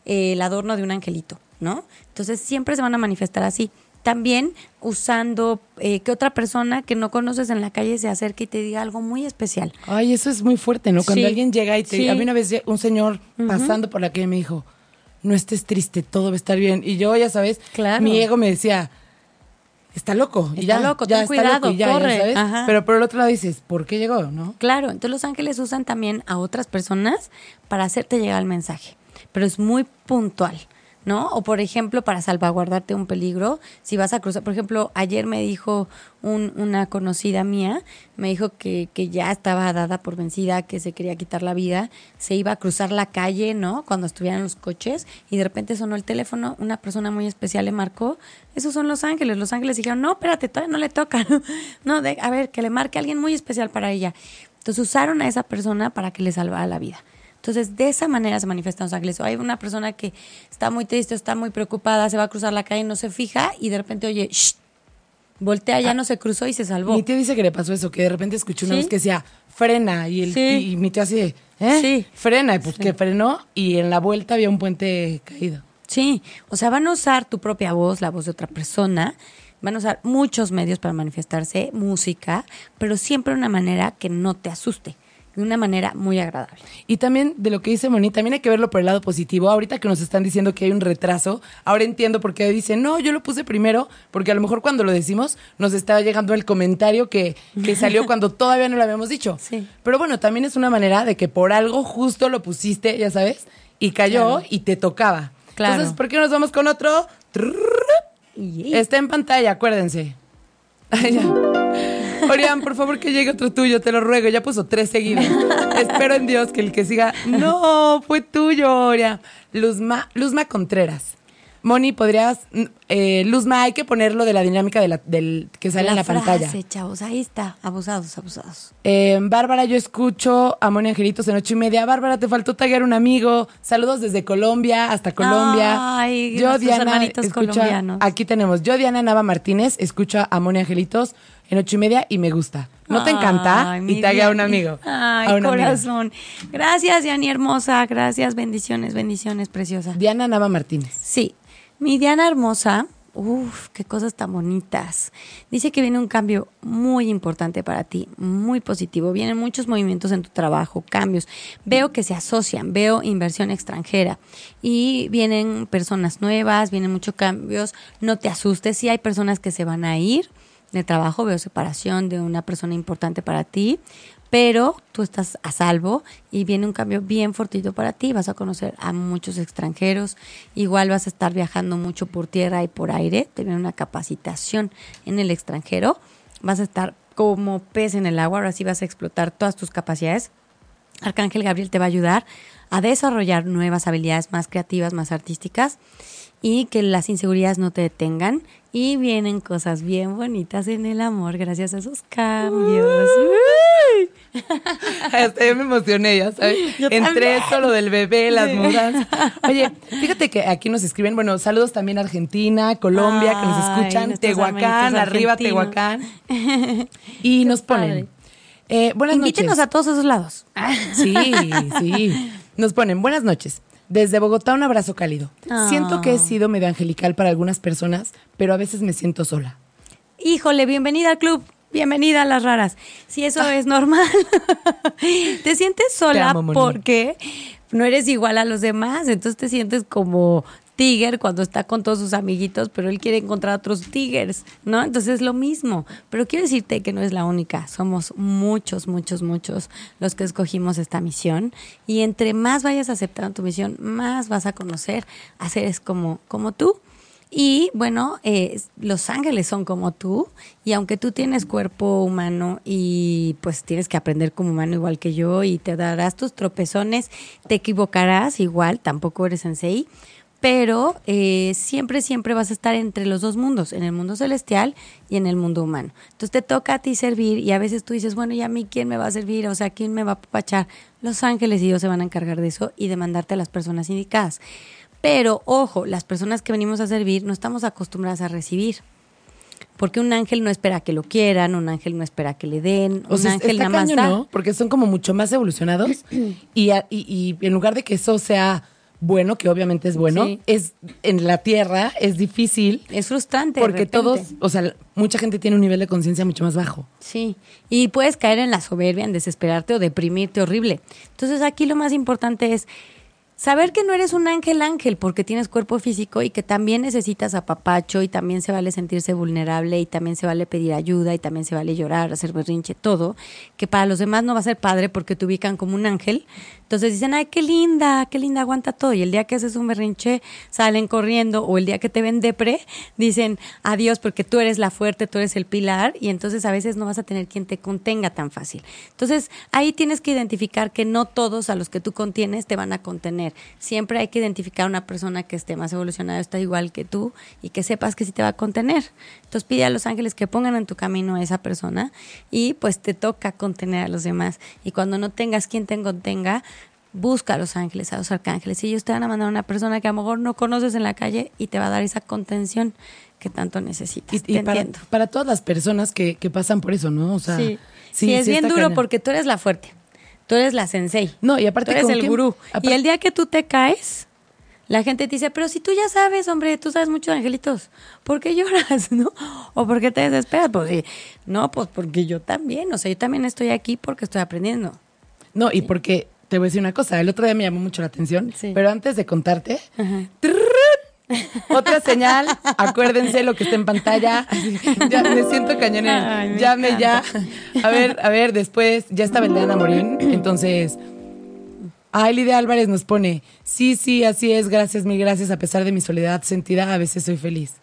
S2: eh, el adorno de un angelito, ¿no? Entonces siempre se van a manifestar así. También usando eh, que otra persona que no conoces en la calle se acerque y te diga algo muy especial.
S3: Ay, eso es muy fuerte, ¿no? Cuando alguien llega y te... Sí. A mí una vez un señor pasando por la calle me dijo, no estés triste, todo va a estar bien. Y yo, ya sabes, mi ego me decía, está loco.
S2: Y está loco, ten cuidado, corre.
S3: Pero por el otro lado dices, ¿por qué llegó? ¿No?
S2: Claro, entonces los ángeles usan también a otras personas para hacerte llegar el mensaje, pero es muy puntual. ¿No? O por ejemplo, para salvaguardarte un peligro, si vas a cruzar, por ejemplo, ayer me dijo una conocida mía, me dijo que, que ya estaba dada por vencida, que se quería quitar la vida, se iba a cruzar la calle, ¿no? Cuando estuvieran los coches y de repente sonó el teléfono, una persona muy especial le marcó, esos son los ángeles, los ángeles dijeron, no, espérate, todavía no le toca, no, de, a ver, que le marque a alguien muy especial para ella. Entonces usaron a esa persona para que le salvara la vida. Entonces, de esa manera se manifiestan los ángeles. O hay una persona que está muy triste, está muy preocupada, se va a cruzar la calle, y no se fija y de repente oye, Shh, voltea, ya ah. no se cruzó y se salvó.
S3: Mi tío dice que le pasó eso, que de repente escuchó una voz que decía, frena, y, el, y, mi tío así, ¿eh? Sí. Frena, y pues que frenó y en la vuelta había un puente caído.
S2: Sí, o sea, van a usar tu propia voz, la voz de otra persona, van a usar muchos medios para manifestarse, música, pero siempre de una manera que no te asuste de una manera muy agradable.
S3: Y también de lo que dice Moni, también hay que verlo por el lado positivo. Ahorita que nos están diciendo que hay un retraso, ahora entiendo por qué dicen, no, yo lo puse primero, porque a lo mejor cuando lo decimos nos estaba llegando el comentario que, que salió cuando todavía no lo habíamos dicho.
S2: Sí.
S3: Pero bueno, también es una manera de que por algo justo lo pusiste, ya sabes, y cayó
S2: Claro.
S3: y te tocaba.
S2: Claro.
S3: Entonces, ¿por qué no nos vamos con otro? Está en pantalla, acuérdense. Orián, por favor que llegue otro tuyo, te lo ruego. Ya puso tres seguidos. Espero en Dios que el que siga. No, fue tuyo, Orián. Luzma, Luzma Contreras. Moni, podrías. eh, Luzma, hay que ponerlo de la dinámica de la- del que sale en la pantalla.
S2: chavos, ahí está. Abusados, abusados.
S3: Eh, Bárbara, yo escucho a Moni Angelitos en ocho y media. Bárbara, te faltó taguear un amigo. Saludos desde Colombia hasta Colombia.
S2: Ay, nuestros hermanitos colombianos.
S3: Aquí tenemos. Yo, Diana Nava Martínez, escucho a Moni Angelitos en ocho y media y me gusta. ¿No te encanta?
S2: Ay,
S3: y
S2: mi
S3: taguea a un amigo.
S2: Ay, corazón. Gracias, Diani hermosa. Gracias, bendiciones, bendiciones, preciosa.
S3: Diana Nava Martínez.
S2: Sí, mi Diana hermosa, uff, qué cosas tan bonitas. Dice que viene un cambio muy importante para ti, muy positivo. Vienen muchos movimientos en tu trabajo, cambios. Veo que se asocian, veo inversión extranjera y vienen personas nuevas, vienen muchos cambios. No te asustes, sí hay personas que se van a ir de trabajo, veo separación de una persona importante para ti, pero tú estás a salvo y viene un cambio bien fortito para ti. Vas a conocer a muchos extranjeros, igual vas a estar viajando mucho por tierra y por aire, tener una capacitación en el extranjero, vas a estar como pez en el agua, ahora sí vas a explotar todas tus capacidades. Arcángel Gabriel te va a ayudar a desarrollar nuevas habilidades más creativas, más artísticas y que las inseguridades no te detengan y vienen cosas bien bonitas en el amor gracias a esos cambios.
S3: Hasta yo me emocioné, ya sabes.
S2: Yo
S3: Entre
S2: también.
S3: esto, lo del bebé, las mudas. Oye, fíjate que aquí nos escriben, bueno, saludos también a Argentina, Colombia, que nos escuchan, Tehuacán, arriba. Tehuacán. Y nos ponen. eh, buenas
S2: Invítenos
S3: noches.
S2: a todos esos lados.
S3: Sí, sí. Nos ponen, buenas noches. Desde Bogotá un abrazo cálido.
S2: Ah.
S3: Siento que he sido medio angelical para algunas personas, pero a veces me siento sola.
S2: Híjole, bienvenida al club. Bienvenida a las raras. Si eso es normal. te sientes sola
S3: amo,
S2: porque no eres igual a los demás. Entonces te sientes como Tiger cuando está con todos sus amiguitos, pero él quiere encontrar otros tigers, ¿no? Entonces es lo mismo. Pero quiero decirte que no es la única. Somos muchos, muchos, muchos los que escogimos esta misión. Y entre más vayas aceptando tu misión, más vas a conocer a seres como, como tú. Y bueno, eh, los ángeles son como tú, y aunque tú tienes cuerpo humano y pues tienes que aprender como humano igual que yo y te darás tus tropezones, te equivocarás igual, tampoco eres sensei, pero eh, siempre, siempre vas a estar entre los dos mundos, en el mundo celestial y en el mundo humano. Entonces te toca a ti servir y a veces tú dices, bueno, ¿y a mí quién me va a servir? O sea, ¿quién me va a apapachar? Los ángeles y Dios se van a encargar de eso y de mandarte a las personas indicadas. Pero ojo, las personas que venimos a servir no estamos acostumbradas a recibir. Porque un ángel no espera que lo quieran, un ángel no espera que le den,
S3: O
S2: un
S3: sea,
S2: ángel nada más da.
S3: ¿no? Porque son como mucho más evolucionados y- y en lugar de que eso sea bueno, que obviamente es bueno,
S2: Sí.
S3: es en la tierra es difícil
S2: Es frustrante.
S3: porque todos, o sea, mucha gente tiene un nivel de conciencia mucho más bajo.
S2: Sí, y puedes caer en la soberbia, en desesperarte o deprimirte horrible. Entonces aquí lo más importante es saber que no eres un ángel ángel porque tienes cuerpo físico y que también necesitas apapacho y también se vale sentirse vulnerable y también se vale pedir ayuda y también se vale llorar, hacer berrinche, todo, que para los demás no va a ser padre porque te ubican como un ángel. Entonces dicen, ay, qué linda, qué linda, aguanta todo. Y el día que haces un berrinche, salen corriendo. O el día que te ven depre, dicen adiós porque tú eres la fuerte, tú eres el pilar. Y entonces a veces no vas a tener quien te contenga tan fácil. Entonces ahí tienes que identificar que no todos a los que tú contienes te van a contener. Siempre hay que identificar una persona que esté más evolucionada, está igual que tú y que sepas que sí te va a contener. Entonces pide a los ángeles que pongan en tu camino a esa persona y pues te toca contener a los demás. Y cuando no tengas quien te contenga, busca a los ángeles, a los arcángeles. y Ellos te van a mandar a una persona que a lo mejor no conoces en la calle y te va a dar esa contención que tanto necesitas.
S3: Y, para,
S2: entiendo.
S3: para todas las personas que, pasan por eso, ¿no? O sea,
S2: sí, sí, sí es bien duro porque tú eres la fuerte, tú eres la sensei.
S3: No, y aparte
S2: tú eres el
S3: que,
S2: gurú. Y el día que tú te caes, la gente te dice, pero si tú ya sabes, hombre, tú sabes mucho de angelitos, ¿por qué lloras, no? ¿O por qué te desesperas? Pues, eh, no, pues porque yo también, o sea, yo también estoy aquí porque estoy aprendiendo.
S3: No, y porque te voy a decir una cosa. El otro día me llamó mucho la atención,
S2: sí.
S3: pero antes de contarte, otra señal, acuérdense lo que está en
S2: pantalla. Ya me siento cañón.
S3: Llame ya. A ver, a ver, después ya está Beltrán Morín. Entonces, ah, Lidia Álvarez nos pone: Sí, sí, así es. Gracias, mil gracias. A pesar de mi soledad sentida, a veces soy feliz.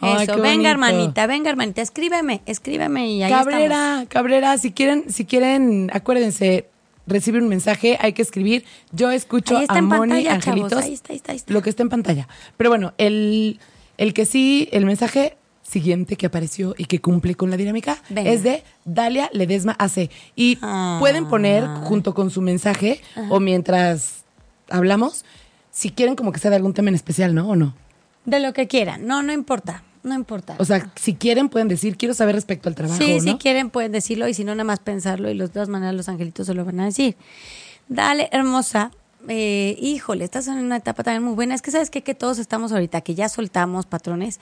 S2: Venga hermanita, venga hermanita, escríbeme, escríbeme y ahí
S3: Cabrera. Cabrera, si quieren, si quieren, acuérdense, recibir un mensaje, hay que escribir. Yo escucho
S2: Ahí está
S3: a
S2: en
S3: Moni
S2: pantalla,
S3: Angelitos.
S2: chavos. Ahí está, ahí está, ahí está.
S3: Lo que está en pantalla. Pero bueno, el, el que sí, el mensaje siguiente que apareció y que cumple con la dinámica
S2: Venga.
S3: es de Dalia Ledesma AC. Y
S2: Ah.
S3: pueden poner junto con su mensaje o mientras hablamos, si quieren como que sea de algún tema en especial, ¿no? ¿O no?
S2: De lo que quieran. No, no importa. No importa.
S3: O sea, si quieren pueden decir, quiero saber respecto al trabajo,
S2: sí,
S3: ¿no?
S2: si quieren pueden decirlo y si no, nada más pensarlo y los- de todas maneras los angelitos se lo van a decir. Dale, hermosa. Eh, híjole, estás en una etapa también muy buena. Es que sabes qué? que todos estamos ahorita, que ya soltamos patrones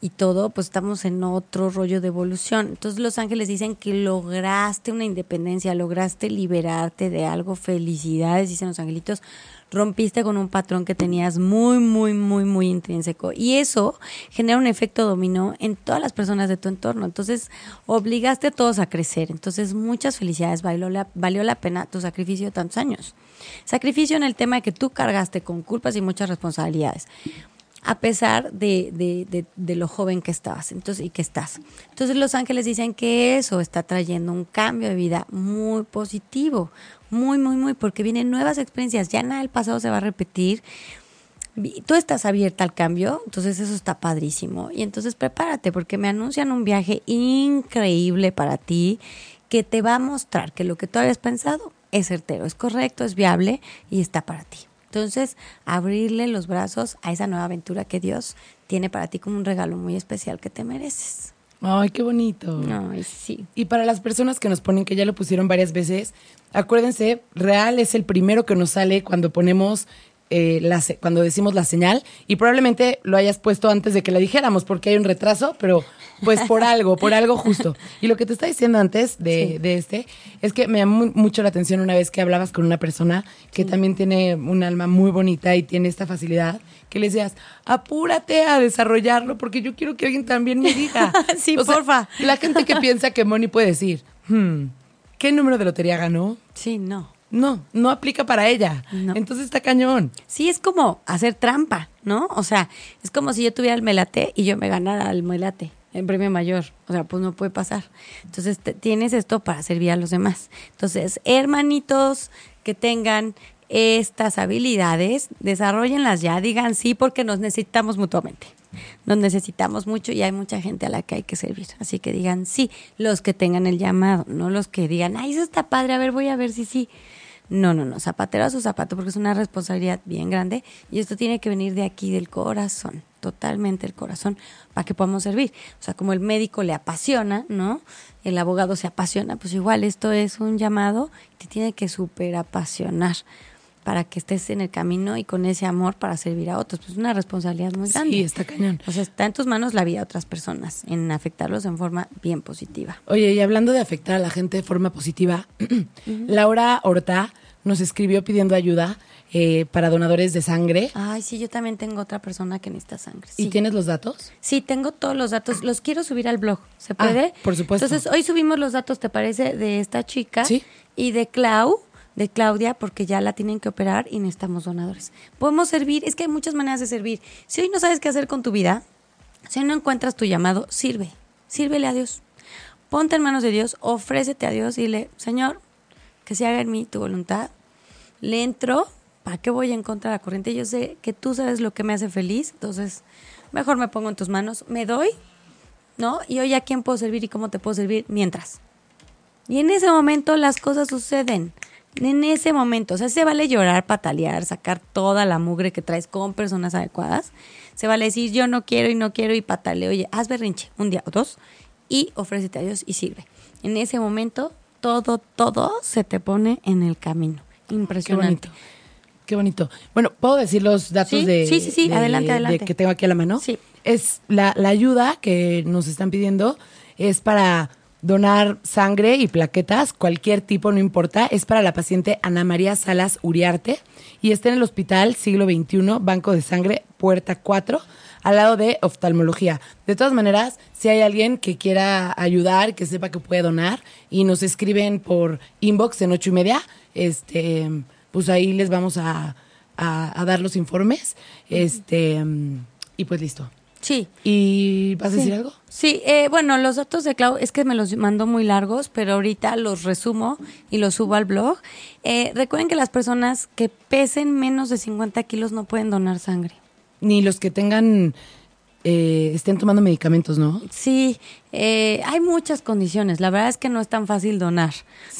S2: y todo, pues estamos en otro rollo de evolución. Entonces los ángeles dicen que lograste una independencia, lograste liberarte de algo. Felicidades, dicen los angelitos. Rompiste con un patrón que tenías muy, muy, muy, muy intrínseco. Y eso genera un efecto dominó en todas las personas de tu entorno. Entonces, obligaste a todos a crecer. Entonces, muchas felicidades. Valió la, valió la pena tu sacrificio de tantos años. Sacrificio en el tema de que tú cargaste con culpas y muchas responsabilidades a pesar de, de, de, lo joven que estabas entonces, y que estás. Entonces los ángeles dicen que eso está trayendo un cambio de vida muy positivo, muy, muy, muy, porque vienen nuevas experiencias, ya nada del pasado se va a repetir. Tú estás abierta al cambio, entonces eso está padrísimo. Y entonces prepárate, porque me anuncian un viaje increíble para ti que te va a mostrar que lo que tú habías pensado es certero, es correcto, es viable y está para ti. Entonces, abrirle los brazos a esa nueva aventura que Dios tiene para ti como un regalo muy especial que te mereces.
S3: Ay, qué bonito.
S2: Ay, sí.
S3: Y para las personas que nos ponen, que ya lo pusieron varias veces, acuérdense, real es el primero que nos sale cuando ponemos, eh, la, cuando decimos la señal, y probablemente lo hayas puesto antes de que la dijéramos, porque hay un retraso, pero pues por algo, por algo justo. Y lo que te está diciendo antes de,
S2: Sí.
S3: de este, es que me llamó mu- mucho la atención una vez que hablabas con una persona que también tiene un alma muy bonita y tiene esta facilidad, que le decías, apúrate a desarrollarlo, porque yo quiero que alguien también me diga.
S2: Sí,
S3: O sea,
S2: porfa.
S3: la gente que piensa que Moni puede decir, hmm, ¿qué número de lotería ganó?
S2: Sí, no.
S3: No, no aplica para ella.
S2: No.
S3: Entonces está cañón.
S2: Sí, es como hacer trampa, ¿no? O sea, es como si yo tuviera el melate y yo me ganara el melate en premio mayor. O sea, pues no puede pasar. Entonces, te- tienes esto para servir a los demás. Entonces, hermanitos que tengan estas habilidades, desarrollenlas ya, digan sí porque nos necesitamos mutuamente. Nos necesitamos mucho y hay mucha gente a la que hay que servir. Así que digan sí, los que tengan el llamado, no los que digan, ay, eso está padre, a ver, voy a ver si sí. No, no, no, zapatero a su zapato porque es una responsabilidad bien grande y esto tiene que venir de aquí, del corazón, totalmente el corazón, para que podamos servir. O sea, como el médico le apasiona, ¿no? El abogado se apasiona, pues igual esto es un llamado, te tiene que súper apasionar para que estés en el camino y con ese amor para servir a otros. Pues es una responsabilidad muy grande.
S3: Sí, está cañón.
S2: O sea, está en tus manos la vida de otras personas, en afectarlos en forma bien positiva.
S3: Oye, y hablando de afectar a la gente de forma positiva, Laura Horta nos escribió pidiendo ayuda eh, para donadores de sangre.
S2: Ay, sí, yo también tengo otra persona que necesita sangre. Sí.
S3: ¿Y tienes los datos?
S2: Sí, tengo todos los datos. Los quiero subir al blog. ¿Se
S3: Ah,
S2: puede?
S3: por supuesto.
S2: Entonces, hoy subimos los datos, ¿te parece? De esta chica
S3: Sí.
S2: y de Clau, de Claudia, porque ya la tienen que operar y necesitamos donadores. Podemos servir, es que hay muchas maneras de servir. Si hoy no sabes qué hacer con tu vida, si hoy no encuentras tu llamado, sirve. Sírvele a Dios. Ponte en manos de Dios, ofrécete a Dios y dile, Señor, que se haga en mí tu voluntad. Le entro, ¿para qué voy en contra de la corriente? Yo sé que tú sabes lo que me hace feliz, entonces mejor me pongo en tus manos, me doy, ¿no? Y hoy a quién puedo servir y cómo te puedo servir mientras. Y en ese momento las cosas suceden. En ese momento, o sea, se vale llorar, patalear, sacar toda la mugre que traes con personas adecuadas. Se vale decir yo no quiero y no quiero y pataleo. Oye, haz berrinche un día o dos y ofrécete a Dios y sirve. En ese momento, todo, todo se te pone en el camino.
S3: Qué
S2: Impresionante.
S3: bonito. Qué bonito. Bueno, ¿puedo decir los datos
S2: Sí,
S3: de,
S2: sí, sí, sí,
S3: de-
S2: adelante,
S3: de
S2: adelante.
S3: que tengo aquí a la mano?
S2: Sí.
S3: Es la, la ayuda que nos están pidiendo es para donar sangre y plaquetas, cualquier tipo, no importa. Es para la paciente Ana María Salas Uriarte y está en el Hospital Siglo XXI, Banco de Sangre, Puerta 4, al lado de oftalmología. De todas maneras, si hay alguien que quiera ayudar, que sepa que puede donar y nos escriben por inbox en ocho y media, este, pues ahí les vamos a, a- a dar los informes. Este, y pues listo.
S2: Sí.
S3: ¿Y vas a
S2: Sí.
S3: decir algo?
S2: Sí, eh, bueno, los datos de Clau es que me los mandó muy largos, pero ahorita los resumo y los subo al blog. Eh, recuerden que las personas que pesen menos de 50 kilos no pueden donar sangre.
S3: Ni los que tengan, eh, estén tomando medicamentos, ¿no?
S2: Sí, eh, hay muchas condiciones. La verdad es que no es tan fácil donar.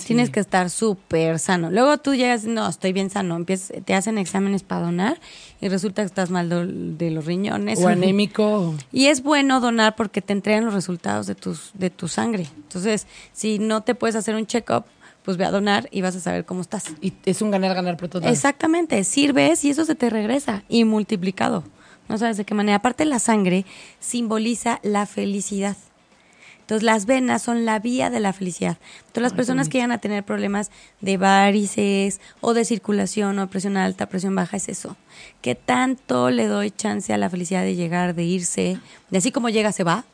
S2: Tienes que estar súper sano. Luego tú llegas, no, estoy bien sano. Empiezas, te hacen exámenes para donar y resulta que estás mal do- de los riñones.
S3: O anémico.
S2: Y es bueno donar porque te entregan los resultados de, tus, de tu sangre. Entonces, si no te puedes hacer un check-up, pues ve a donar y vas a saber cómo estás.
S3: Y es un ganar-ganar por.
S2: Exactamente, sirves y eso se te regresa y multiplicado. No sabes de qué manera. Aparte, la sangre simboliza la felicidad. Entonces, las venas son la vía de la felicidad. Entonces, las personas que llegan a tener problemas de varices o de circulación o presión alta, presión baja, es eso. Que tanto le doy chance a la felicidad de llegar, de irse, de así como llega, se va,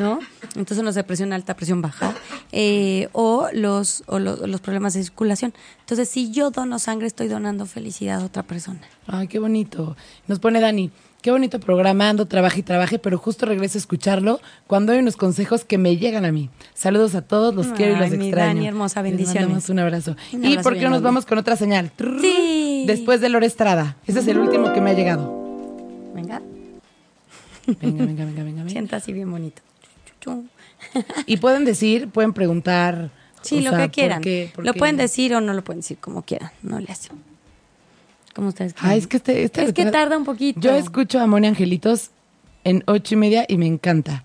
S2: ¿no? Entonces, no sé, presión alta, presión baja, eh, o, los, o lo- los problemas de circulación. Entonces, si yo dono sangre, estoy donando felicidad a otra persona.
S3: Ay, qué bonito. Nos pone Dani. Qué bonito programa, ando, trabaje y trabaje, pero justo regreso a escucharlo cuando hay unos consejos que me llegan a mí. Saludos a todos, los quiero y los
S2: mi
S3: extraño.
S2: Dani, hermosa,
S3: Les
S2: bendiciones.
S3: mandamos un abrazo.
S2: Un
S3: ¿Y por qué nos vamos con otra señal?
S2: Sí.
S3: Después de Lore Estrada. Ese es el último que me ha llegado.
S2: Venga,
S3: Venga, venga, venga, venga. venga.
S2: sienta así bien bonito.
S3: Y pueden decir, pueden preguntar.
S2: Sí, lo
S3: sea,
S2: que
S3: ¿por
S2: quieran.
S3: qué- por
S2: Lo
S3: qué?
S2: pueden decir o no lo pueden decir, como quieran. No le hacen. Como ustedes quieran.
S3: Es que este, este
S2: Es que tarda un poquito.
S3: Yo escucho a Moni Angelitos en ocho y media y me encanta.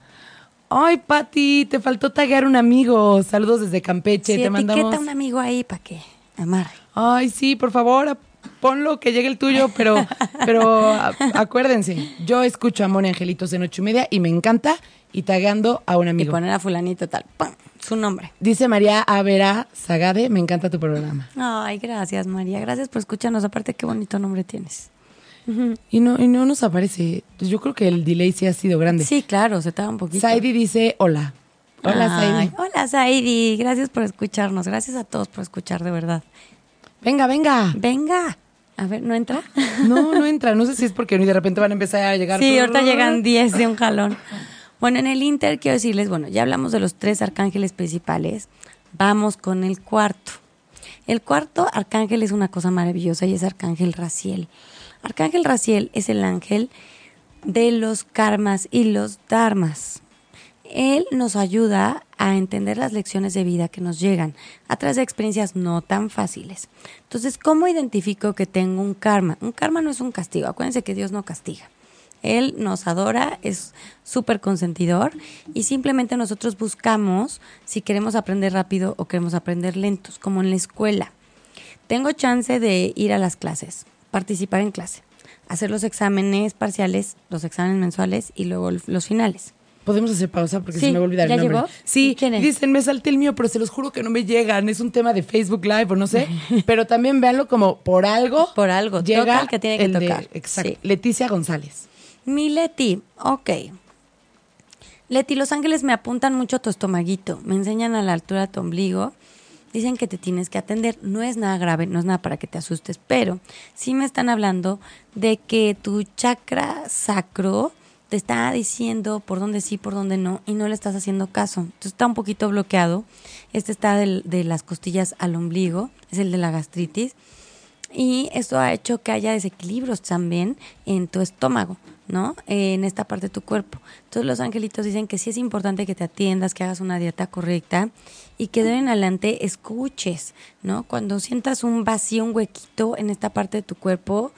S3: Ay, Pati, te faltó taguear un amigo. Saludos desde Campeche.
S2: Si
S3: te mandamos.
S2: un amigo ahí para que amarre.
S3: Ay, sí, por favor, ponlo que llegue el tuyo, pero, pero acuérdense, yo escucho a Moni Angelitos en ocho y media y me encanta y tagueando a un
S2: Y
S3: amigo.
S2: poner a fulanito tal. ¡pam! Su nombre.
S3: Dice María Avera Zagade, me encanta tu programa.
S2: Ay, gracias, María. Gracias por escucharnos. Aparte, qué bonito nombre tienes.
S3: Y no, y no nos aparece. Pues yo creo que el delay sí ha sido grande.
S2: Sí, claro, se tarda un poquito.
S3: Saidi dice hola. Hola, Saidi.
S2: Hola, Saidi. Gracias por escucharnos. Gracias a todos por escuchar, de verdad.
S3: Venga, venga.
S2: Venga. A ver, ¿no entra?
S3: No, no entra. No sé si es porque de repente van a empezar a llegar.
S2: Sí, ahorita llegan 10 de un jalón. Bueno, en el Inter quiero decirles, bueno, ya hablamos de los tres arcángeles principales. Vamos con el cuarto. El cuarto arcángel es una cosa maravillosa y es Arcángel Raciel. Arcángel Raciel es el ángel de los karmas y los dharmas. Él nos ayuda a entender las lecciones de vida que nos llegan a través de experiencias no tan fáciles. Entonces, ¿cómo identifico que tengo un karma? Un karma no es un castigo. Acuérdense que Dios no castiga. Él nos adora, es súper consentidor y simplemente nosotros buscamos si queremos aprender rápido o queremos aprender lentos, como en la escuela. Tengo chance de ir a las clases, participar en clase, hacer los exámenes parciales, los exámenes mensuales y luego los finales.
S3: Podemos hacer pausa porque
S2: Sí,
S3: se me va a olvidar
S2: ¿ya
S3: el nombre.
S2: llegó?
S3: Sí,
S2: ¿Quién es?
S3: dicen, me salté el mío, pero se los juro que no me llegan. Es un tema de Facebook Live o no sé. pero también véanlo como por algo.
S2: Por algo,
S3: llega
S2: toca el que tiene que
S3: el de-
S2: tocar.
S3: exacto.
S2: Sí.
S3: Leticia González.
S2: Mi Leti, ok. Leti, los ángeles me apuntan mucho tu estomaguito, me enseñan a la altura de tu ombligo, dicen que te tienes que atender. No es nada grave, no es nada para que te asustes, pero sí me están hablando de que tu chakra sacro te está diciendo por dónde sí, por dónde no, y no le estás haciendo caso. Entonces está un poquito bloqueado. Este está del- de las costillas al ombligo, es el de la gastritis. Y esto ha hecho que haya desequilibrios también en tu estómago, ¿no? En esta parte de tu cuerpo. Entonces los angelitos dicen que sí es importante que te atiendas, que hagas una dieta correcta y que de en adelante escuches, ¿no? Cuando sientas un vacío, un huequito en esta parte de tu cuerpo,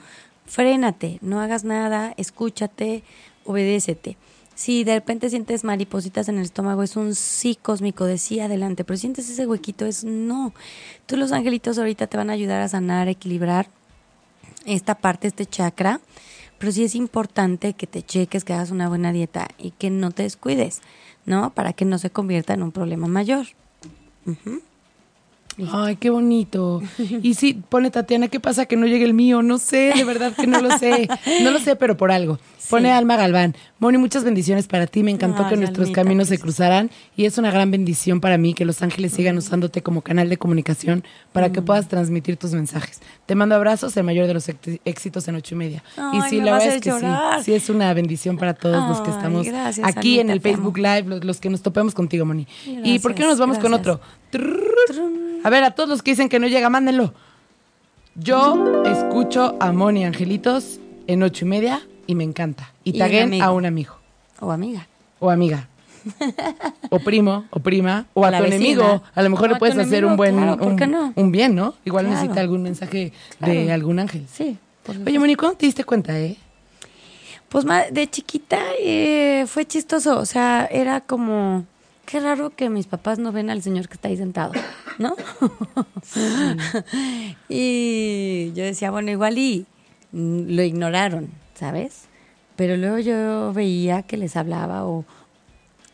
S2: frénate, no hagas nada, escúchate, obedécete. Si de repente sientes maripositas en el estómago, es un sí cósmico de sí adelante, pero si sientes ese huequito, es no. Entonces los angelitos ahorita te van a ayudar a sanar, a equilibrar esta parte, este chakra, pero sí es importante que te cheques, que hagas una buena dieta y que no te descuides, ¿no? Para que no se convierta en un problema mayor.
S3: Ay, qué bonito. Y sí, pone Tatiana, ¿qué pasa que no llegue el mío? No sé, de verdad que no lo sé. No lo sé, pero por algo. Pone. Alma Galván. Moni, muchas bendiciones para ti. Me encantó
S2: Ay,
S3: que nuestros
S2: Almita,
S3: caminos se
S2: preciosa.
S3: cruzaran y es una gran bendición para mí que los ángeles sigan usándote como canal de comunicación para
S2: Mm.
S3: que puedas transmitir tus mensajes. Te mando abrazos, el mayor de los éxitos en ocho y media. y sí,
S2: me
S3: la verdad es que
S2: llorar.
S3: sí, sí es una bendición para todos los que estamos
S2: gracias,
S3: aquí en el Facebook. Live, los, los que nos topemos contigo, Moni. ¿Y por qué no nos vamos con otro? A ver, a todos los que dicen que no llega, mándenlo. Yo escucho a Moni Angelitos en ocho y media y me encanta. Y
S2: Y
S3: taguen a un amigo
S2: O amiga.
S3: o amiga. o primo, o prima, o a tu
S2: vecina.
S3: enemigo. A lo mejor
S2: O
S3: le puedes hacer un buen,
S2: claro, ¿por
S3: un,
S2: no?
S3: un bien, ¿no? Igual
S2: Claro.
S3: necesita algún mensaje de algún ángel.
S2: Sí.
S3: Oye. Moni, ¿cuándo te diste cuenta, eh?
S2: Pues de chiquita eh, fue chistoso, o sea, era como, qué raro que mis papás no ven al señor que está ahí sentado, ¿no? y yo decía, bueno, igual y lo ignoraron, ¿sabes? Pero luego yo veía que les hablaba o,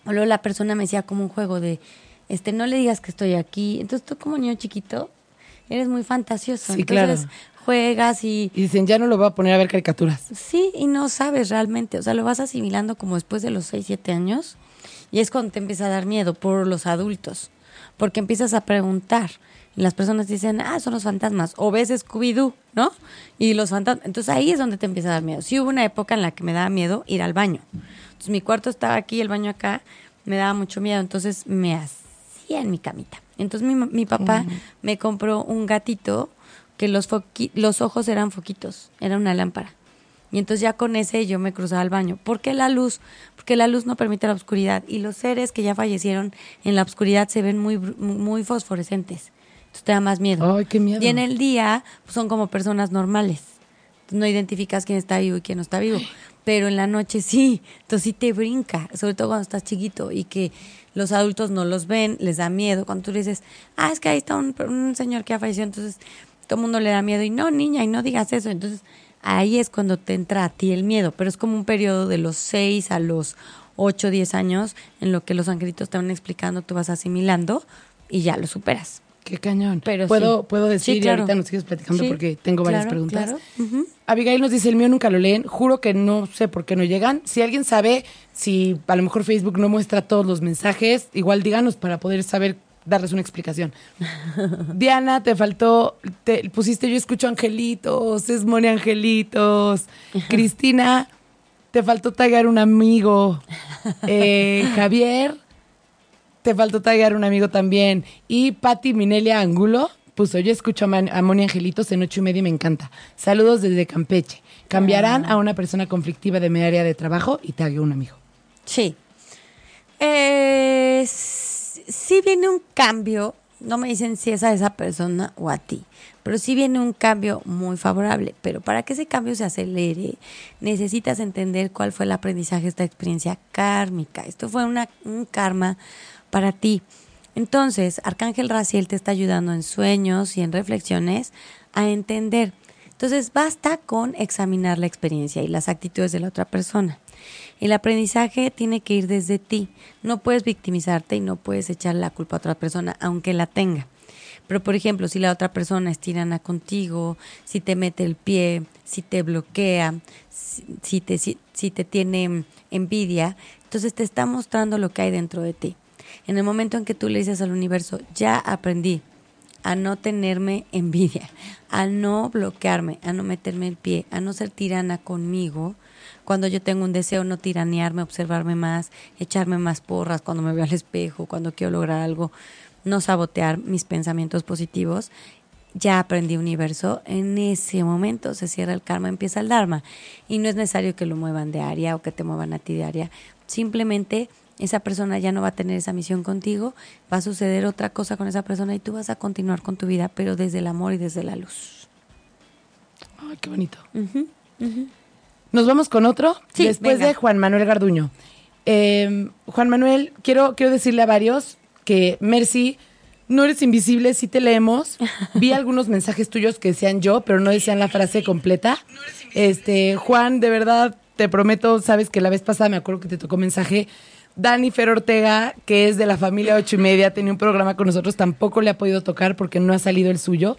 S2: o luego la persona me decía como un juego de, este, no le digas que estoy aquí. Entonces tú como niño chiquito eres muy fantasioso.
S3: Sí,
S2: Entonces
S3: claro.
S2: juegas y
S3: Y dicen, ya no lo voy a poner a ver caricaturas.
S2: Sí, y no sabes realmente, o sea, lo vas asimilando como después de los 6, 7 años y es cuando te empieza a dar miedo por los adultos, porque empiezas a preguntar. Y las personas dicen, ah, son los fantasmas, o ves Scooby-Doo, ¿no? Y los fantasmas, entonces ahí es donde te empieza a dar miedo. Sí hubo una época en la que me daba miedo ir al baño. Entonces mi cuarto estaba aquí, el baño acá, me daba mucho miedo, entonces me hacía en mi camita. Entonces mi, mi papá me compró un gatito que los, los ojos eran foquitos, era una lámpara. Y entonces ya con ese yo me cruzaba al baño. ¿Por qué la luz? Porque la luz no permite la oscuridad. Y los seres que ya fallecieron en la oscuridad se ven muy, muy fosforescentes. Entonces te da más miedo.
S3: Ay, qué miedo.
S2: Y en el día pues, son como personas normales. Entonces, no identificas quién está vivo y quién no está vivo. Pero en la noche sí. Entonces sí te brinca. Sobre todo cuando estás chiquito y que los adultos no los ven, les da miedo. Cuando tú le dices, ah, es que ahí está un, un señor que ha fallecido. Entonces todo el mundo le da miedo. Y no, niña, y no digas eso. Entonces ahí es cuando te entra a ti el miedo. Pero es como un periodo de los 6 a los 8, 10 años en lo que los angelitos te van explicando, tú vas asimilando y ya lo superas.
S3: Qué cañón.
S2: Pero
S3: ¿Puedo,
S2: sí.
S3: puedo decir
S2: Sí,
S3: y ahorita nos sigues platicando
S2: Sí,
S3: porque tengo varias preguntas.
S2: claro.
S3: Abigail nos dice, el mío nunca lo leen. Juro que no sé por qué no llegan. Si alguien sabe, si a lo mejor Facebook no muestra todos los mensajes, igual díganos para poder saber, darles una explicación. Diana, te faltó, te pusiste yo escucho angelitos, es Moni Angelitos. Cristina, te faltó taggear un amigo. Eh, Javier, te faltó taggear un amigo también. Y Patti Minelia Angulo puso, yo escucho a, Man- a Moni Angelitos en ocho y media y me encanta. Saludos desde Campeche. Cambiarán a una persona conflictiva de mi área de trabajo y tagueó un amigo.
S2: Sí. Eh, s- sí viene un cambio, no me dicen si es a esa persona o a ti, pero sí viene un cambio muy favorable. Pero para que ese cambio se acelere, necesitas entender cuál fue el aprendizaje de esta experiencia kármica. Esto fue un karma para ti. Entonces, Arcángel Raciel te está ayudando en sueños y en reflexiones a entender. Entonces, basta con examinar la experiencia y las actitudes de la otra persona. El aprendizaje tiene que ir desde ti. No puedes victimizarte y no puedes echar la culpa a otra persona, aunque la tenga. Pero, por ejemplo, si la otra persona es tirana contigo, si te mete el pie, si te bloquea, si, te, si, si te tiene envidia, entonces te está mostrando lo que hay dentro de ti. En el momento en que tú le dices al universo, ya aprendí a no tenerme envidia, a no bloquearme, a no meterme el pie, a no ser tirana conmigo, cuando yo tengo un deseo, no tiranearme, observarme más, echarme más porras cuando me veo al espejo, cuando quiero lograr algo, no sabotear mis pensamientos positivos. Ya aprendí universo, en ese momento se cierra el karma, empieza el dharma. Y no es necesario que lo muevan de área o que te muevan a ti de área. Simplemente esa persona ya no va a tener esa misión contigo, va a suceder otra cosa con esa persona y tú vas a continuar con tu vida, pero desde el amor y desde la luz.
S3: Ay, qué bonito. Nos vamos con otro.
S2: Sí,
S3: Después
S2: venga.
S3: de Juan Manuel Garduño. Eh, Juan Manuel, quiero, quiero decirle a varios que Mercy no eres invisible, sí te leemos. Vi algunos mensajes tuyos que decían yo, pero no decían la frase completa. Este, Juan, de verdad, te prometo, sabes que la vez pasada me acuerdo que te tocó mensaje. Dani Fer Ortega, que es de la familia ocho y media, tenía un programa con nosotros, tampoco le ha podido tocar porque no ha salido el suyo.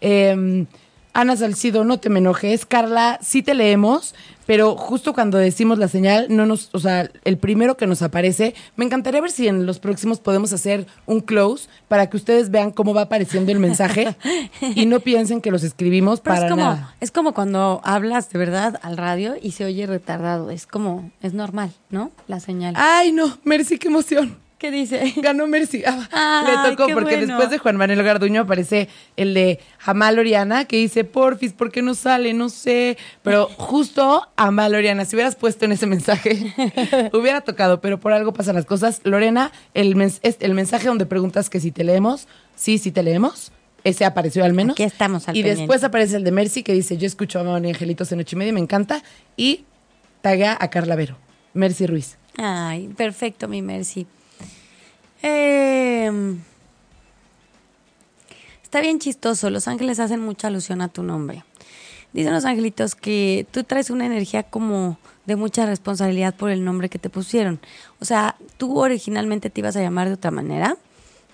S3: Eh, Ana Salcido, no te me enojes. Carla, sí te leemos, pero justo cuando decimos la señal, no nos, o sea, el primero que nos aparece, me encantaría ver si en los próximos podemos hacer un close para que ustedes vean cómo va apareciendo el mensaje y no piensen que los escribimos
S2: Pero
S3: para
S2: es como,
S3: nada.
S2: es como cuando hablas de verdad al radio y se oye retardado. Es como, es normal, ¿no? La señal.
S3: Ay, no, Mercy, qué emoción.
S2: ¿Qué dice?
S3: Ganó Mercy. Ah,
S2: Ay,
S3: le tocó porque
S2: bueno.
S3: después de Juan Manuel Garduño aparece el de Amal Oriana que dice, porfis, ¿por qué no sale? No sé. Pero justo Amal Oriana, si hubieras puesto en ese mensaje, hubiera tocado, pero por algo pasan las cosas. Lorena, el, mens- el mensaje donde preguntas que si te leemos, sí, sí te leemos. Ese apareció al menos.
S2: Aquí estamos al
S3: Y
S2: pendiente.
S3: después aparece el de Mercy que dice, yo escucho a Mamá y Angelitos en ocho y media, me encanta. Y taguea a Carla Vero. Mercy Ruiz.
S2: Ay, perfecto, mi Mercy. Eh, está bien chistoso. Los ángeles hacen mucha alusión a tu nombre. Dicen los angelitos que tú traes una energía como de mucha responsabilidad por el nombre que te pusieron. O sea, tú originalmente te ibas a llamar de otra manera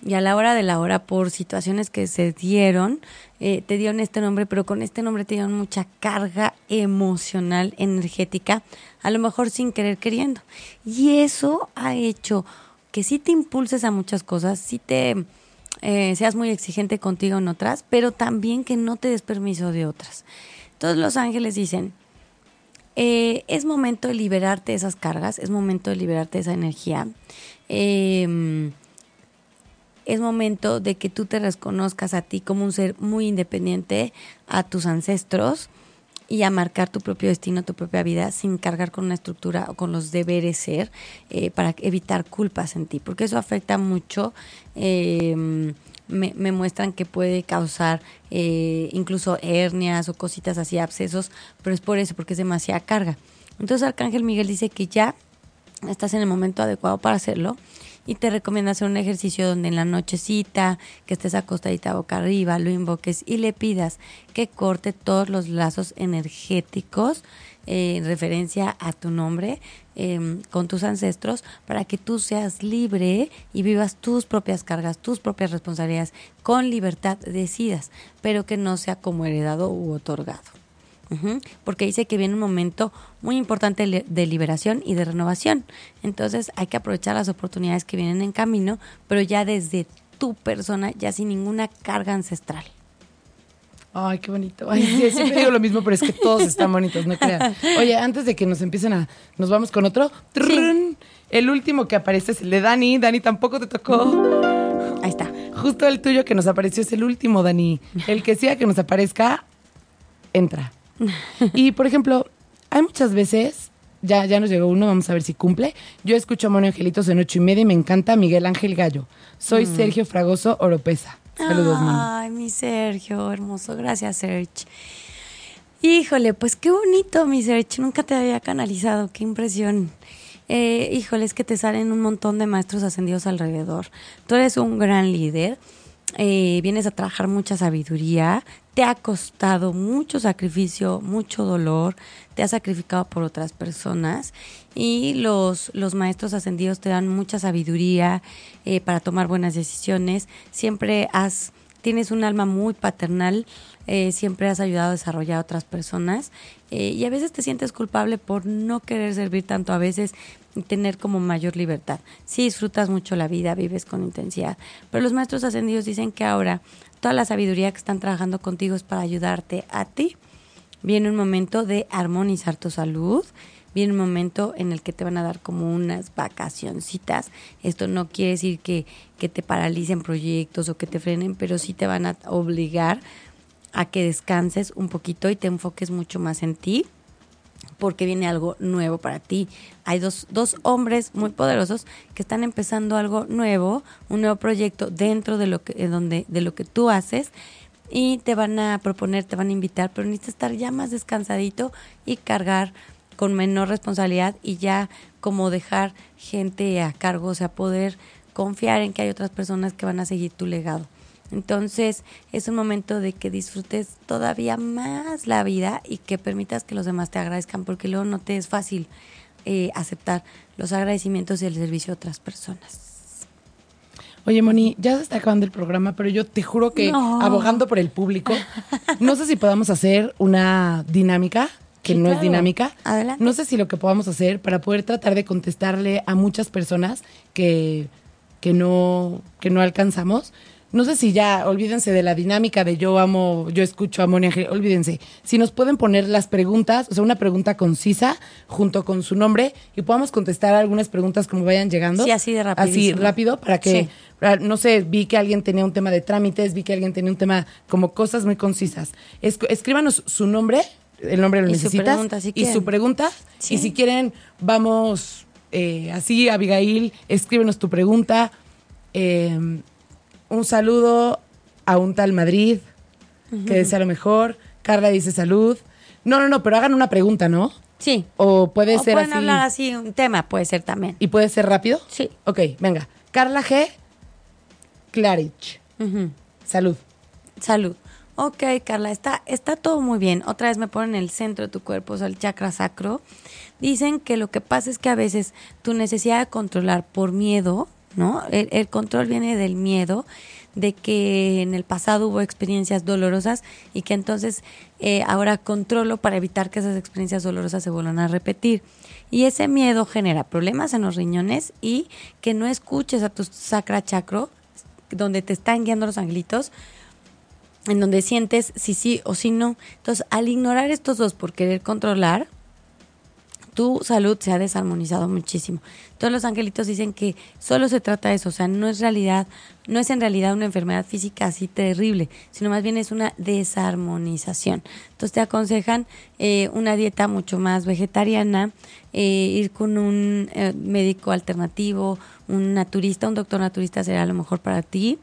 S2: y a la hora de la hora por situaciones que se dieron, eh, te dieron este nombre, pero con este nombre te dieron mucha carga emocional, energética, a lo mejor sin querer queriendo. Y eso ha hecho que sí te impulses a muchas cosas, sí te eh, seas muy exigente contigo en otras, pero también que no te des permiso de otras. Todos los ángeles dicen, eh, es momento de liberarte de esas cargas, es momento de liberarte de esa energía. Eh, es momento de que tú te reconozcas a ti como un ser muy independiente, a tus ancestros y a marcar tu propio destino, tu propia vida, sin cargar con una estructura o con los deberes ser, eh, para evitar culpas en ti, porque eso afecta mucho. eh, me, me muestran que puede causar eh, incluso hernias o cositas así, abscesos, pero es por eso, porque es demasiada carga. Entonces Arcángel Miguel dice que ya estás en el momento adecuado para hacerlo y te recomienda hacer un ejercicio donde en la nochecita, que estés acostadita boca arriba, lo invoques y le pidas que corte todos los lazos energéticos eh, en referencia a tu nombre eh, con tus ancestros para que tú seas libre y vivas tus propias cargas, tus propias responsabilidades con libertad decidas, pero que no sea como heredado u otorgado. Porque dice que viene un momento muy importante de li- de liberación y de renovación. Entonces hay que aprovechar las oportunidades que vienen en camino, pero ya desde tu persona, ya sin ninguna carga ancestral.
S3: Ay, qué bonito. Ay, sí, siempre digo lo mismo, pero es que todos están bonitos, no crean. Oye, antes de que nos empiecen a... Nos vamos con otro. El último que aparece es el de Dani. Dani tampoco te tocó.
S2: Ahí está.
S3: Justo el tuyo que nos apareció es el último, Dani. El que sea que nos aparezca, entra. Y, por ejemplo, hay muchas veces... Ya, ya nos llegó uno, vamos a ver si cumple. Yo escucho a Mono Angelitos en ocho y media y me encanta Miguel Ángel Gallo. Soy Sergio Fragoso Oropesa. Saludos, Mono.
S2: Ay, mi Sergio, hermoso. Gracias, Sergio. Híjole, pues qué bonito, mi Sergio. Nunca te había canalizado, qué impresión. Eh, híjole, es que te salen un montón de maestros ascendidos alrededor. Tú eres un gran líder. Eh, vienes a trabajar mucha sabiduría. Te ha costado mucho sacrificio, mucho dolor. Te has sacrificado por otras personas. Y los, los maestros ascendidos te dan mucha sabiduría eh, para tomar buenas decisiones. Siempre has tienes un alma muy paternal, eh, siempre has ayudado a desarrollar a otras personas eh, y a veces te sientes culpable por no querer servir tanto, a veces tener como mayor libertad. Sí disfrutas mucho la vida, vives con intensidad, pero los maestros ascendidos dicen que ahora toda la sabiduría que están trabajando contigo es para ayudarte a ti. Viene un momento de armonizar tu salud, viene un momento en el que te van a dar como unas vacacioncitas. Esto no quiere decir que, que te paralicen proyectos o que te frenen, pero sí te van a obligar a que descanses un poquito y te enfoques mucho más en ti porque viene algo nuevo para ti. Hay dos, dos hombres muy poderosos que están empezando algo nuevo, un nuevo proyecto dentro de lo que, de donde, de lo que tú haces y te van a proponer, te van a invitar, pero necesitas estar ya más descansadito y cargar con menor responsabilidad y ya como dejar gente a cargo, o sea, poder confiar en que hay otras personas que van a seguir tu legado. Entonces es un momento de que disfrutes todavía más la vida y que permitas que los demás te agradezcan, porque luego no te es fácil eh, aceptar los agradecimientos y el servicio de otras personas.
S3: Oye, Moni, ya se está acabando el programa, pero yo te juro que
S2: No.
S3: abogando por el público, no sé si podamos hacer una dinámica, que
S2: Sí,
S3: no es dinámica.
S2: Adelante.
S3: No sé si lo que podamos hacer para poder tratar de contestarle a muchas personas que, que, no, que no alcanzamos. No sé si ya, olvídense de la dinámica de yo amo, yo escucho a Moni Ángel, olvídense. Si nos pueden poner las preguntas, o sea, una pregunta concisa junto con su nombre y podamos contestar algunas preguntas como vayan llegando.
S2: Sí, así de
S3: Así
S2: rapidísimo.
S3: rápido para que,
S2: Sí.
S3: para- no sé, vi que alguien tenía un tema de trámites, vi que alguien tenía un tema como cosas muy concisas. Es- escríbanos su nombre, el nombre lo
S2: Y su
S3: necesitas,
S2: pregunta, si
S3: y su pregunta.
S2: Sí.
S3: Y si quieren, vamos eh, así, Abigail, escríbenos tu pregunta. Eh, un saludo a un tal Madrid, que desea lo mejor. Carla dice salud. No, no, no, pero hagan una pregunta, ¿no?
S2: Sí.
S3: O puede
S2: o
S3: ser
S2: pueden
S3: así.
S2: hablar así, un tema puede ser también.
S3: ¿Y puede ser rápido?
S2: Sí.
S3: Ok, venga. Carla G. Clarich. Salud.
S2: Salud. Ok, Carla, está, está todo muy bien. Otra vez me ponen en el centro de tu cuerpo, o sea, el chakra sacro. Dicen que lo que pasa es que a veces tu necesidad de controlar por miedo, ¿no? El, control viene del miedo de que en el pasado hubo experiencias dolorosas y que entonces eh, ahora controlo para evitar que esas experiencias dolorosas se vuelvan a repetir. Y ese miedo genera problemas en los riñones y que no escuches a tu sacra chakro, donde te están guiando los angelitos, en donde sientes si sí o si no. Entonces, al ignorar estos dos por querer controlar, tu salud se ha desarmonizado muchísimo. Todos los angelitos dicen que solo se trata de eso, o sea, no es realidad, no es en realidad una enfermedad física así terrible, sino más bien es una desarmonización. Entonces te aconsejan eh, una dieta mucho más vegetariana, eh, ir con un eh, médico alternativo, un naturista, un doctor naturista será lo mejor para ti,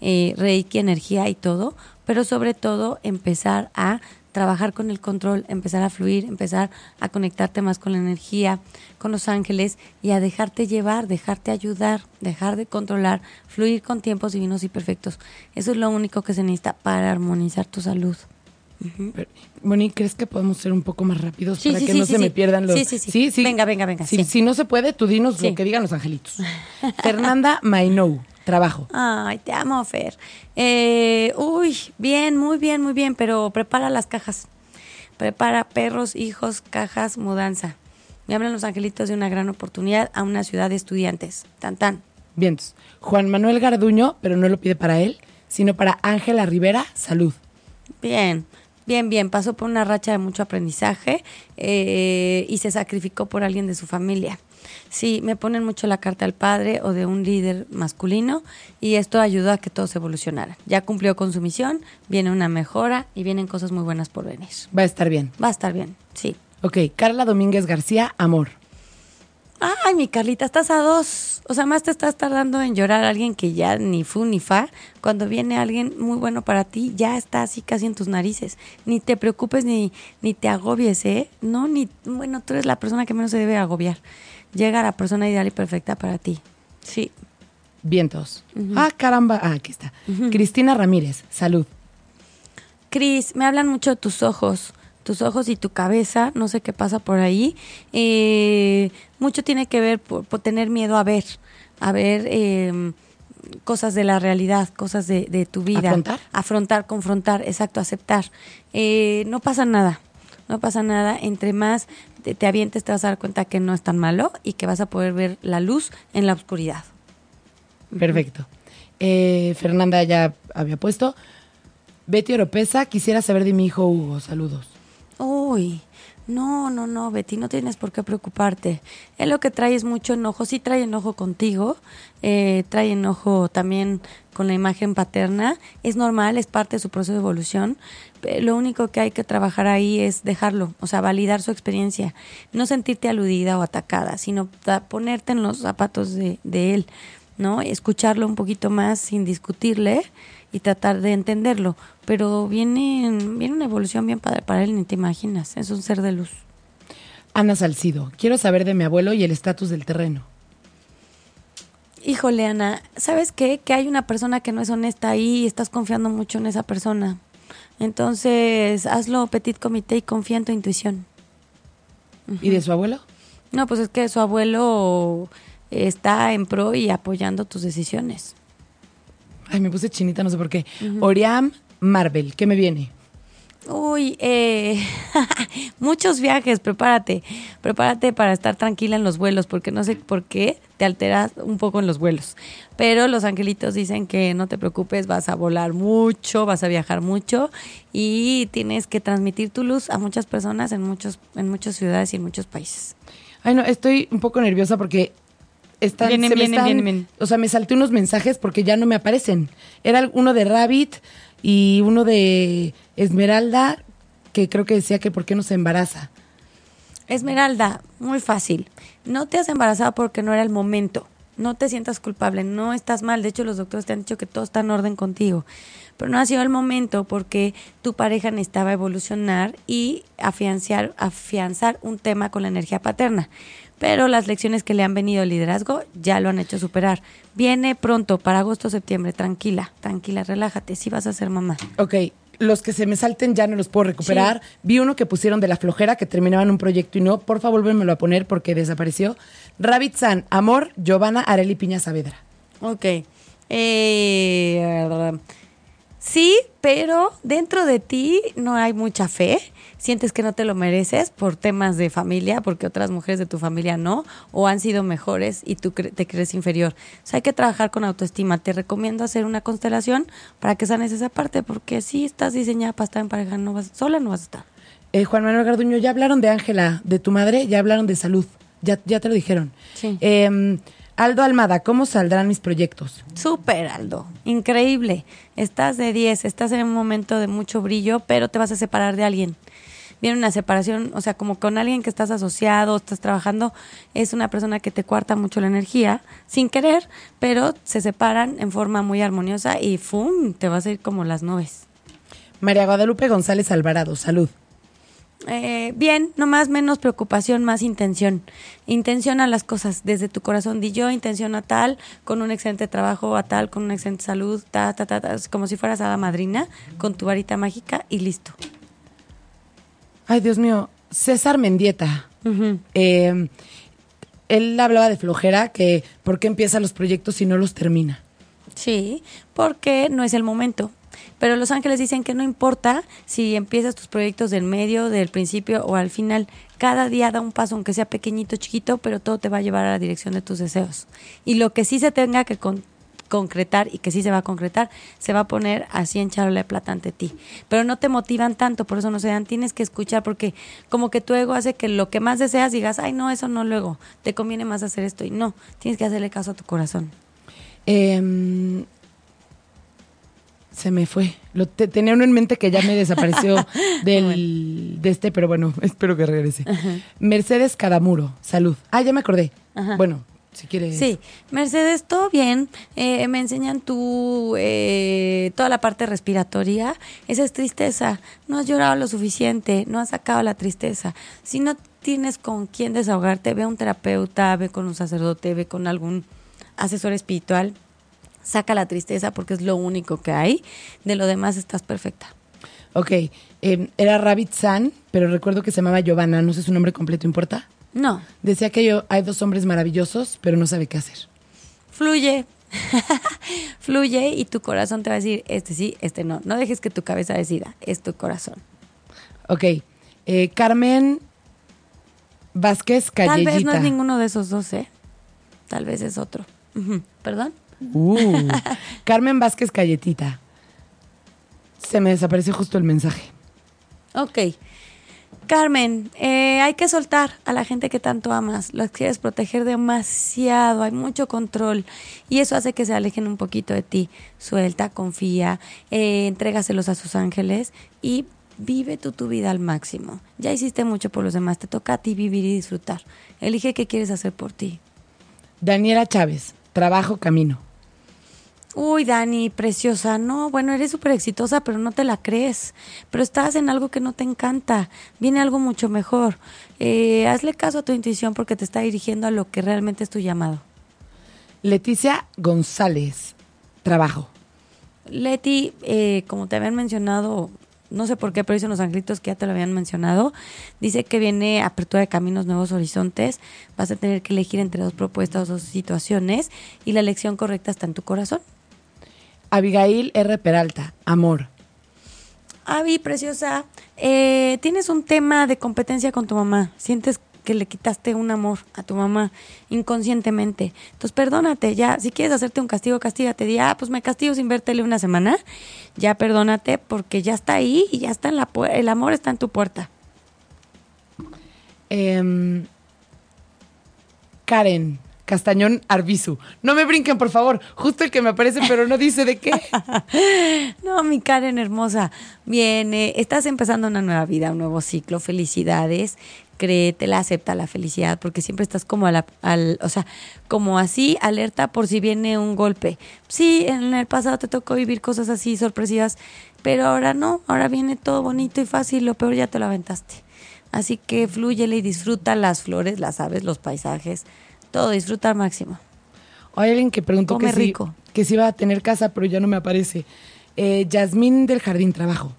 S2: reiki, energía y todo, pero sobre todo empezar a trabajar con el control, empezar a fluir, empezar a conectarte más con la energía, con los ángeles y a dejarte llevar, dejarte ayudar, dejar de controlar, fluir con tiempos divinos y perfectos. Eso es lo único que se necesita para armonizar tu salud.
S3: Pero, Moni, ¿crees que podemos ser un poco más rápidos
S2: Sí,
S3: para
S2: sí,
S3: que
S2: sí,
S3: no se me pierdan los...
S2: Sí, sí, sí. Venga, venga, venga,
S3: Si, si no se puede, tú dinos lo que digan los angelitos. Fernanda Mainou, trabajo.
S2: Ay, te amo, Fer. Eh, uy, bien, muy bien, muy bien, pero prepara las cajas. Prepara perros, hijos, cajas, mudanza. Me hablan los angelitos de una gran oportunidad a una ciudad de estudiantes. Tan, tan.
S3: Bien, Juan Manuel Garduño, pero no lo pide para él, sino para Ángela Rivera, salud.
S2: Bien, bien, bien. Pasó por una racha de mucho aprendizaje eh, y se sacrificó por alguien de su familia. Sí, me ponen mucho la carta al padre o de un líder masculino y esto ayudó a que todos evolucionaran. Ya cumplió con su misión, viene una mejora y vienen cosas muy buenas por venir.
S3: Va a estar bien.
S2: Va a estar bien, sí.
S3: Ok, Carla Domínguez García, amor.
S2: Ay, mi Carlita, estás a dos. O sea, más te estás tardando en llorar a alguien que ya ni fu ni fa. Cuando viene alguien muy bueno para ti, ya está así casi en tus narices. Ni te preocupes ni, ni te agobies, ¿eh? No, ni. Bueno, tú eres la persona que menos se debe agobiar. Llega la persona ideal y perfecta para ti. Sí.
S3: Vientos. Ah, caramba. Ah, aquí está. Cristina Ramírez, salud.
S2: Cris, me hablan mucho de tus ojos, tus ojos y tu cabeza, no sé qué pasa por ahí. Eh, mucho tiene que ver por, por tener miedo a ver, a ver eh, cosas de la realidad, cosas de, de tu vida.
S3: ¿Afrontar?
S2: Afrontar, confrontar, exacto, aceptar. Eh, no pasa nada, no pasa nada. Entre más te, te avientes te vas a dar cuenta que no es tan malo y que vas a poder ver la luz en la oscuridad.
S3: Perfecto. Eh, Fernanda ya había puesto. Betty Oropesa, quisiera saber de mi hijo Hugo, saludos.
S2: Uy, no, no, no, Betty, no tienes por qué preocuparte. Él lo que trae es mucho enojo, sí trae enojo contigo, eh, trae enojo también con la imagen paterna, es normal, es parte de su proceso de evolución. Pe- Lo único que hay que trabajar ahí es dejarlo, o sea, validar su experiencia, no sentirte aludida o atacada, sino ponerte en los zapatos de, de él, ¿no? Escucharlo un poquito más sin discutirle y tratar de entenderlo. Pero viene, viene una evolución bien padre para él, ni te imaginas. Es un ser de luz.
S3: Ana Salcido, quiero saber de mi abuelo y el estatus del terreno.
S2: Híjole, Ana, ¿sabes qué? Que hay una persona que no es honesta ahí y estás confiando mucho en esa persona. Entonces, hazlo petit comité y confía en tu intuición.
S3: ¿Y de su abuelo?
S2: No, pues es que su abuelo está en pro y apoyando tus decisiones.
S3: Ay, me puse chinita, no sé por qué. Oriam Marvel, ¿qué me viene?
S2: Uy, eh, muchos viajes, prepárate. Prepárate para estar tranquila en los vuelos, porque no sé por qué te alteras un poco en los vuelos. Pero los angelitos dicen que no te preocupes, vas a volar mucho, vas a viajar mucho y tienes que transmitir tu luz a muchas personas en, muchos, en muchas ciudades y en muchos países.
S3: Ay, no, estoy un poco nerviosa porque están,
S2: Vienen,
S3: se me
S2: vienen,
S3: están-
S2: vienen, vienen.
S3: O sea, me salté unos mensajes porque ya no me aparecen. Era uno de Rabbit y uno de Esmeralda que creo que decía que por qué no se embaraza.
S2: Esmeralda, muy fácil. No te has embarazado porque no era el momento. No te sientas culpable, no estás mal. De hecho, los doctores te han dicho que todo está en orden contigo. Pero no ha sido el momento porque tu pareja necesitaba evolucionar y afianzar, afianzar un tema con la energía paterna. Pero las lecciones que le han venido el liderazgo ya lo han hecho superar. Viene pronto, para agosto septiembre. Tranquila, tranquila, relájate. Sí vas a ser mamá.
S3: Ok, los que se me salten ya no los puedo recuperar. Vi uno que pusieron de la flojera que terminaban un proyecto y no. Por favor, vuélvemelo a poner porque desapareció. Rabbit San, Amor, Giovanna Areli Piña Saavedra.
S2: Ok. Eh, sí, pero dentro de ti no hay mucha fe. Sientes que no te lo mereces por temas de familia, porque otras mujeres de tu familia no, o han sido mejores y tú cre- te crees inferior. O sea, hay que trabajar con autoestima. Te recomiendo hacer una constelación para que sanes esa parte, porque si estás diseñada para estar en pareja, no vas, sola no vas a estar.
S3: Eh, Juan Manuel Garduño, ya hablaron de Ángela, de tu madre, ya hablaron de salud. Ya, ya te lo dijeron.
S2: Sí.
S3: Eh, Aldo Almada, ¿cómo saldrán mis proyectos?
S2: Súper, Aldo. Increíble. Estás de 10, estás en un momento de mucho brillo, pero te vas a separar de alguien. Viene una separación, o sea, como con alguien que estás asociado, estás trabajando, es una persona que te cuarta mucho la energía, sin querer, pero se separan en forma muy armoniosa y ¡fum! te vas a ir como las nubes.
S3: María Guadalupe González Alvarado, salud.
S2: Eh, bien, no más, menos preocupación, más intención. Intención a las cosas desde tu corazón. Di yo, intención a tal, con un excelente trabajo, a tal, con una excelente salud, ta, ta, ta, ta, es como si fueras hada madrina, con tu varita mágica y listo.
S3: Ay, Dios mío, César Mendieta. Eh, él hablaba de flojera, que por qué empieza los proyectos y no los termina.
S2: Sí, porque no es el momento. Pero los ángeles dicen que no importa si empiezas tus proyectos del medio, del principio o al final. Cada día da un paso, aunque sea pequeñito, chiquito, pero todo te va a llevar a la dirección de tus deseos. Y lo que sí se tenga que con- concretar y que sí se va a concretar, se va a poner así en charola de plata ante ti. Pero no te motivan tanto, por eso no se dan. Tienes que escuchar porque como que tu ego hace que lo que más deseas digas, ay, no, eso no luego. Te conviene más hacer esto. Y no, tienes que hacerle caso a tu corazón.
S3: Eh, se me fue. Lo te- tenía uno en mente que ya me desapareció del, de este, pero bueno, espero que regrese. Mercedes Cadamuro, salud. Ah, ya me acordé.
S2: Ajá.
S3: Bueno, si quieres.
S2: Sí, Mercedes, todo bien. Eh, me enseñan tú eh, toda la parte respiratoria. Esa es tristeza. No has llorado lo suficiente, no has sacado la tristeza. Si no tienes con quién desahogarte, ve a un terapeuta, ve con un sacerdote, ve con algún asesor espiritual. Saca la tristeza porque es lo único que hay. De lo demás estás perfecta.
S3: Ok, eh, era Rabbit San, pero recuerdo que se llamaba Giovanna, no sé su nombre completo, ¿importa?
S2: No,
S3: Decía que yo, hay dos hombres maravillosos, pero no sabe qué hacer.
S2: fluye. fluye y tu corazón te va a decir, este sí, este no. No dejes que tu cabeza decida, es tu corazón.
S3: Ok, eh, Carmen Vázquez
S2: Tal vez no es ninguno de esos dos, ¿eh? Tal vez es otro. ¿Perdón?
S3: Uh, Carmen Vázquez Calletita. Se me desapareció justo el mensaje.
S2: Ok. Carmen, eh, hay que soltar a la gente que tanto amas. Los quieres proteger demasiado, hay mucho control. Y eso hace que se alejen un poquito de ti. Suelta, confía, eh, entrégaselos a sus ángeles y vive tú tu vida al máximo. Ya hiciste mucho por los demás, te toca a ti vivir y disfrutar. Elige qué quieres hacer por ti.
S3: Daniela Chávez, trabajo, camino.
S2: Uy, Dani, preciosa. No, bueno, eres súper exitosa, pero no te la crees. Pero estás en algo que no te encanta. Viene algo mucho mejor. Eh, hazle caso a tu intuición porque te está dirigiendo a lo que realmente es tu llamado.
S3: Leticia González, trabajo.
S2: Leti, eh, como te habían mencionado, no sé por qué, pero dicen los angelitos que ya te lo habían mencionado, dice que viene apertura de caminos, nuevos horizontes, vas a tener que elegir entre dos propuestas o dos situaciones y la elección correcta está en tu corazón.
S3: Abigail R. Peralta, amor.
S2: Avi, preciosa, eh, tienes un tema de competencia con tu mamá. Sientes que le quitaste un amor a tu mamá inconscientemente. Entonces, perdónate, ya, si quieres hacerte un castigo, castígate. Di, ah, pues me castigo sin vértele una semana. Ya perdónate porque ya está ahí y ya está en la puerta. El amor está en tu puerta.
S3: Em, Karen Castañón Arbizu. No me brinquen, por favor. Justo el que me aparece, pero no dice de qué.
S2: No, mi Karen hermosa. Viene, estás empezando una nueva vida, un nuevo ciclo. Felicidades. Créetela, acepta la felicidad, porque siempre estás como a la, al, o sea, como así, alerta por si viene un golpe. Sí, en el pasado te tocó vivir cosas así sorpresivas, pero ahora no, ahora viene todo bonito y fácil, lo peor ya te lo aventaste. Así que flúyele y disfruta las flores, las aves, los paisajes, todo, disfruta al máximo.
S3: Hay alguien que preguntó que si, que si iba a tener casa, pero ya no me aparece. Eh, Yasmín del Jardín, trabajo.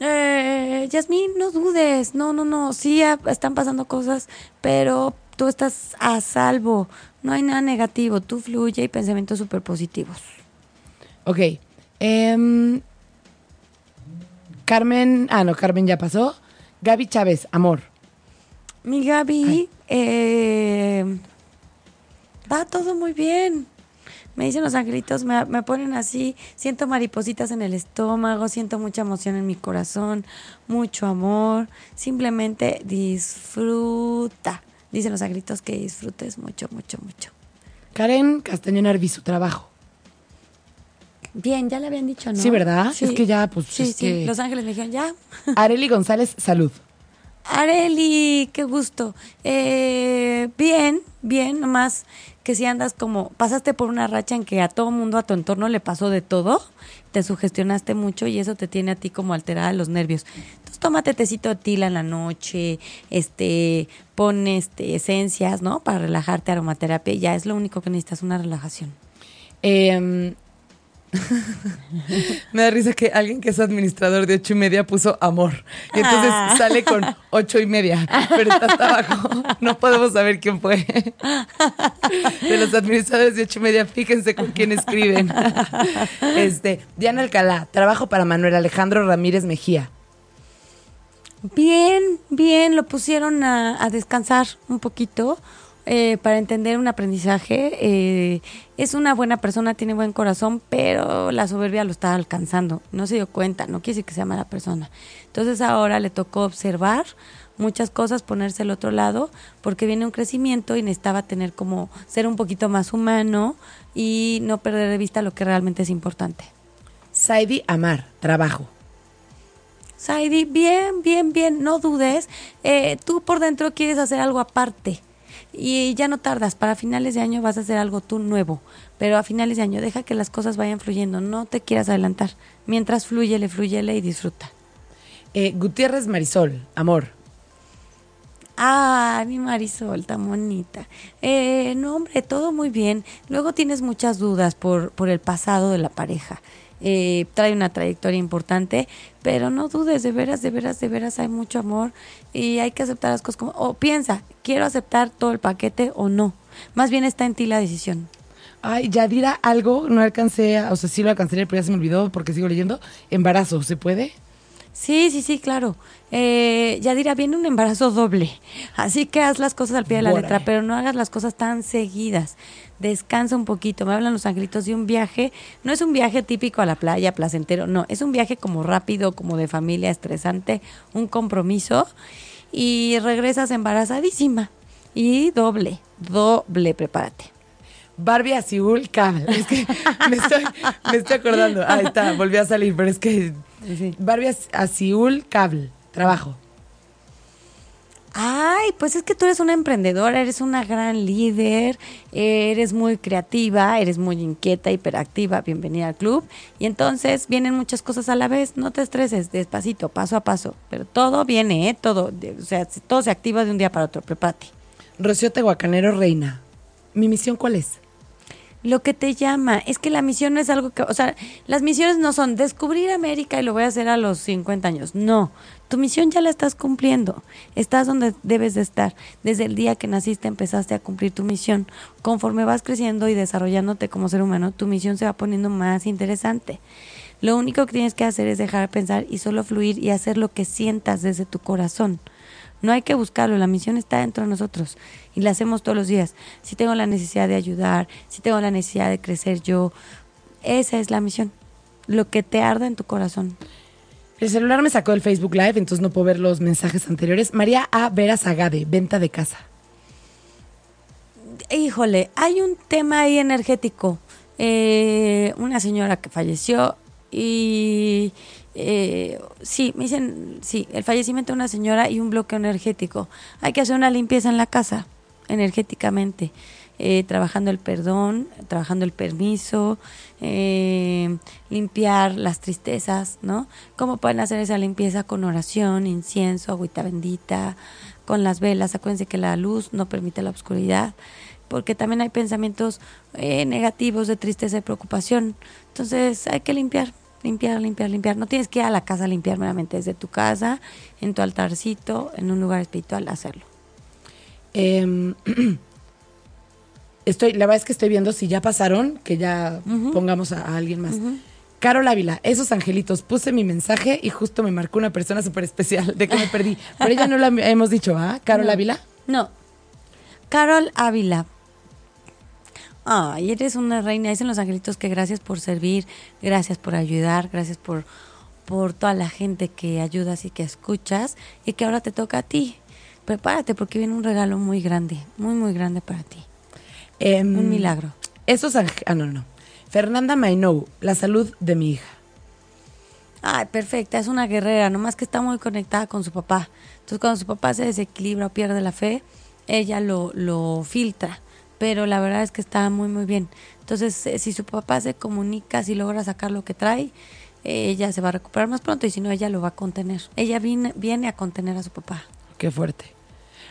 S2: Eh, Yasmín, no dudes, no, no, no, sí están pasando cosas, pero tú estás a salvo, no hay nada negativo, tú fluye y pensamientos súper positivos.
S3: Ok. em, Carmen, ah, no, Carmen ya pasó. Gaby Chávez, amor.
S2: Mi Gaby, eh, va todo muy bien. Me dicen los angelitos, me, me ponen así, siento maripositas en el estómago, siento mucha emoción en mi corazón, mucho amor. Simplemente disfruta. Dicen los angelitos que disfrutes mucho, mucho, mucho.
S3: Karen Castañón Arbizu, trabajo.
S2: Bien, ya le habían dicho, ¿no?
S3: Sí, ¿verdad? Es que ya, pues,
S2: Sí,
S3: es
S2: sí.
S3: que-
S2: Los ángeles me dijeron, ya.
S3: Areli González, salud.
S2: Areli, qué gusto. Eh, bien, bien, nomás que si andas como, pasaste por una racha en que a todo mundo, a tu entorno le pasó de todo, te sugestionaste mucho y eso te tiene a ti como alterada los nervios. Entonces tómate tecito de tila en la noche, este, pon este, esencias, ¿no? Para relajarte, aromaterapia, ya es lo único que necesitas, una relajación.
S3: Em, me da risa que alguien que es administrador de ocho y media puso amor. Y entonces
S2: Ah.
S3: sale con ocho y media. Pero está hasta abajo. No podemos saber quién fue. De los administradores de ocho y media, fíjense con quién escriben. Este, Diana Alcalá, trabajo para Manuel Alejandro Ramírez Mejía.
S2: Bien, bien, lo pusieron a, a descansar un poquito eh, para entender un aprendizaje. Eh, es una buena persona, tiene buen corazón, pero la soberbia lo está alcanzando. No se dio cuenta, no quiere decir que sea mala persona. Entonces ahora le tocó observar muchas cosas, ponerse al otro lado, porque viene un crecimiento y necesitaba tener como ser un poquito más humano y no perder de vista lo que realmente es importante.
S3: Saidi Amar, trabajo.
S2: Saidi, bien, bien, bien, no dudes. Eh, tú por dentro quieres hacer algo aparte y ya no tardas. Para finales de año vas a hacer algo tú nuevo, pero a finales de año deja que las cosas vayan fluyendo, no te quieras adelantar. Mientras fluyele, fluyele y disfruta.
S3: Eh, Gutiérrez Marisol, amor.
S2: Ah, mi Marisol, tan bonita. Eh, no, hombre, todo muy bien. Luego tienes muchas dudas por, por el pasado de la pareja. Eh, trae una trayectoria importante, pero no dudes, de veras, de veras, de veras hay mucho amor y hay que aceptar las cosas como, o piensa, quiero aceptar todo el paquete o no. Más bien está en ti la decisión.
S3: Ay, Yadira, algo, no alcancé, o sea, sí lo alcancé, pero ya se me olvidó porque sigo leyendo. Embarazo, ¿se puede?
S2: Sí, sí, sí, claro. Eh, Yadira, viene un embarazo doble. Así que haz las cosas al pie de la letra, pero no hagas las cosas tan seguidas. Descansa un poquito. Me hablan los angelitos de un viaje. No es un viaje típico a la playa, placentero. No, es un viaje como rápido, como de familia, estresante, un compromiso. Y regresas embarazadísima. Y doble, doble, prepárate.
S3: Barbie Azul Cable. Es que me estoy, me estoy acordando. Ahí está, volvió a salir, pero es que. Barbie Azul Cable. Trabajo.
S2: Ay, pues es que tú eres una emprendedora, eres una gran líder, eres muy creativa, eres muy inquieta, hiperactiva, bienvenida al club. Y entonces vienen muchas cosas a la vez, no te estreses, despacito, paso a paso. Pero todo viene, ¿eh? Todo, o sea, todo se activa de un día para otro, prepárate.
S3: Rocío Tehuacanero Reina. ¿Mi misión cuál es?
S2: Lo que te llama. Es que la misión no es algo que, o sea, las misiones no son descubrir América y lo voy a hacer a los 50 años. No, tu misión ya la estás cumpliendo. Estás donde debes de estar. Desde el día que naciste empezaste a cumplir tu misión. Conforme vas creciendo y desarrollándote como ser humano, tu misión se va poniendo más interesante. Lo único que tienes que hacer es dejar de pensar y solo fluir y hacer lo que sientas desde tu corazón. No hay que buscarlo, la misión está dentro de nosotros y la hacemos todos los días. Si tengo la necesidad de ayudar, si tengo la necesidad de crecer yo, esa es la misión, lo que te arda en tu corazón.
S3: El celular me sacó del Facebook Live, entonces no puedo ver los mensajes anteriores. María A. Vera Zagade, venta de casa.
S2: Híjole, hay un tema ahí energético. Eh, una señora que falleció y eh, sí, me dicen, sí, el fallecimiento de una señora y un bloqueo energético. Hay que hacer una limpieza en la casa, energéticamente, eh, trabajando el perdón, trabajando el permiso, eh, limpiar las tristezas, ¿no? ¿Cómo pueden hacer esa limpieza con oración, incienso, agüita bendita, con las velas? Acuérdense que la luz no permite la oscuridad porque también hay pensamientos eh, negativos de tristeza y preocupación. Entonces hay que limpiar, limpiar, limpiar, limpiar. No tienes que ir a la casa a limpiar meramente desde tu casa, en tu altarcito, en un lugar espiritual, hacerlo.
S3: Em, estoy, la verdad es que estoy viendo si ya pasaron, que ya pongamos a, alguien más. Carol Ávila, esos angelitos, puse mi mensaje y justo me marcó una persona súper especial de que me perdí. Pero ella no la hemos dicho, ¿ah? Carol Ávila.
S2: No. Carol Ávila, Ay, eres una reina. Dicen los angelitos que gracias por servir, gracias por ayudar, gracias por, por toda la gente que ayudas y que escuchas y que ahora te toca a ti. Prepárate porque viene un regalo muy grande, muy, muy grande para ti.
S3: Em,
S2: un milagro.
S3: Esos Ah, no, no. Fernanda Mainou, la salud de mi hija.
S2: Ay, perfecta, es una guerrera, nomás que está muy conectada con su papá. Entonces, cuando su papá se desequilibra o pierde la fe, ella lo, lo filtra pero la verdad es que está muy, muy bien. Entonces, eh, si su papá se comunica, si logra sacar lo que trae, ella se va a recuperar más pronto y si no, ella lo va a contener. Ella viene, viene a contener a su papá.
S3: Qué fuerte.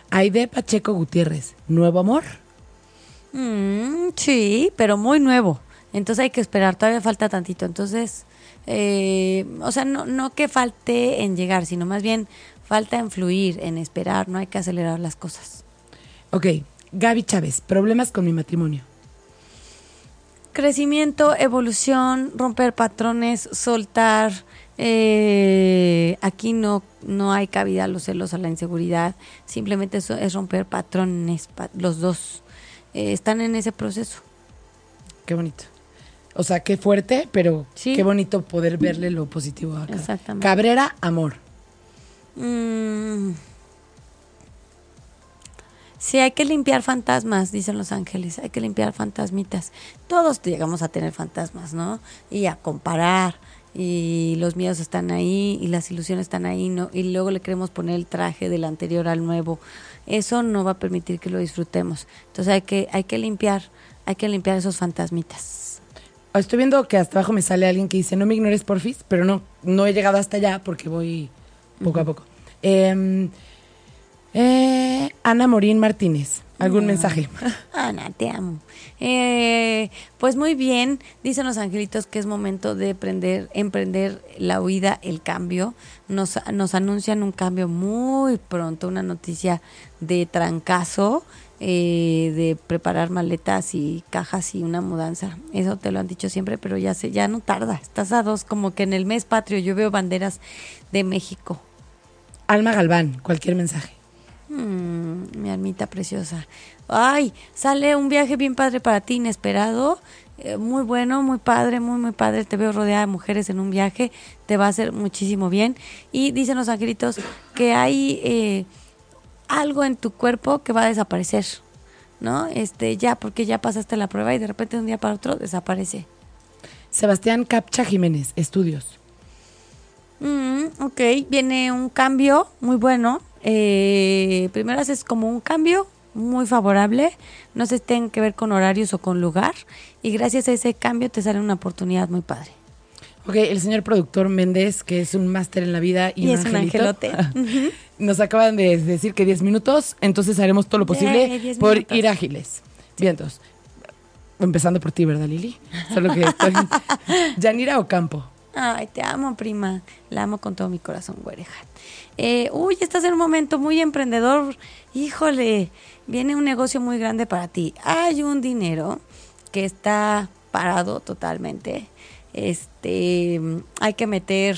S3: Aide Pacheco Gutiérrez, ¿nuevo amor?
S2: Mm, sí, pero muy nuevo. Entonces hay que esperar, todavía falta tantito. Entonces, eh, o sea, no, no que falte en llegar, sino más bien falta en fluir, en esperar, no hay que acelerar las cosas.
S3: Ok, Gaby Chávez, problemas con mi matrimonio.
S2: Crecimiento, evolución, romper patrones, soltar. Eh, aquí no, no hay cabida a los celos, a la inseguridad. Simplemente eso es romper patrones. los dos eh, están en ese proceso.
S3: Qué bonito. O sea, qué fuerte, pero qué bonito poder verle lo positivo acá.
S2: Exactamente.
S3: Cabrera, amor.
S2: Mm. Sí, hay que limpiar fantasmas, dicen los ángeles, hay que limpiar fantasmitas. Todos llegamos a tener fantasmas, ¿no? Y a comparar, y los miedos están ahí, y las ilusiones están ahí, ¿no? Y luego le queremos poner el traje del anterior al nuevo. Eso no va a permitir que lo disfrutemos. Entonces hay que, hay que limpiar, hay que limpiar esos fantasmitas.
S3: Estoy viendo que hasta abajo me sale alguien que dice, no me ignores porfis, pero no, no he llegado hasta allá porque voy poco a poco. Eh, eh, Ana Morín Martínez, ¿algún mensaje?
S2: Ana, te amo. Eh, pues muy bien, dicen los angelitos que es momento de emprender, emprender la huida, el cambio. Nos, nos anuncian un cambio muy pronto, una noticia de trancazo, eh, de preparar maletas y cajas y una mudanza. Eso te lo han dicho siempre, pero ya, se, ya no tarda. Estás a dos, como que en el mes patrio yo veo banderas de México.
S3: Alma Galván, cualquier mensaje.
S2: Mm, mi almita preciosa. Ay, sale un viaje bien padre para ti, inesperado. Eh, muy bueno, muy padre, muy, muy padre. Te veo rodeada de mujeres en un viaje. Te va a hacer muchísimo bien. Y dicen los angelitos que hay eh, algo en tu cuerpo que va a desaparecer. ¿No? Este, ya, porque ya pasaste la prueba y de repente de un día para otro desaparece.
S3: Sebastián Capcha Jiménez, estudios.
S2: Mm, ok, viene un cambio muy bueno eh, primero haces como un cambio muy favorable, no se tenga que ver con horarios o con lugar, y gracias a ese cambio te sale una oportunidad muy padre.
S3: Ok, el señor productor Méndez, que es un máster en la vida y,
S2: un, angelote,
S3: nos acaban de decir que 10 minutos, entonces haremos todo lo posible por ir ágiles. Vientos. Empezando por ti, ¿verdad, Lili? Solo que estoy... Yanira Ocampo.
S2: Ay, te amo, prima. La amo con todo mi corazón, güereja. Eh, uy, estás en un momento muy emprendedor. Híjole, viene un negocio muy grande para ti. Hay un dinero que está parado totalmente. Este, hay que meter,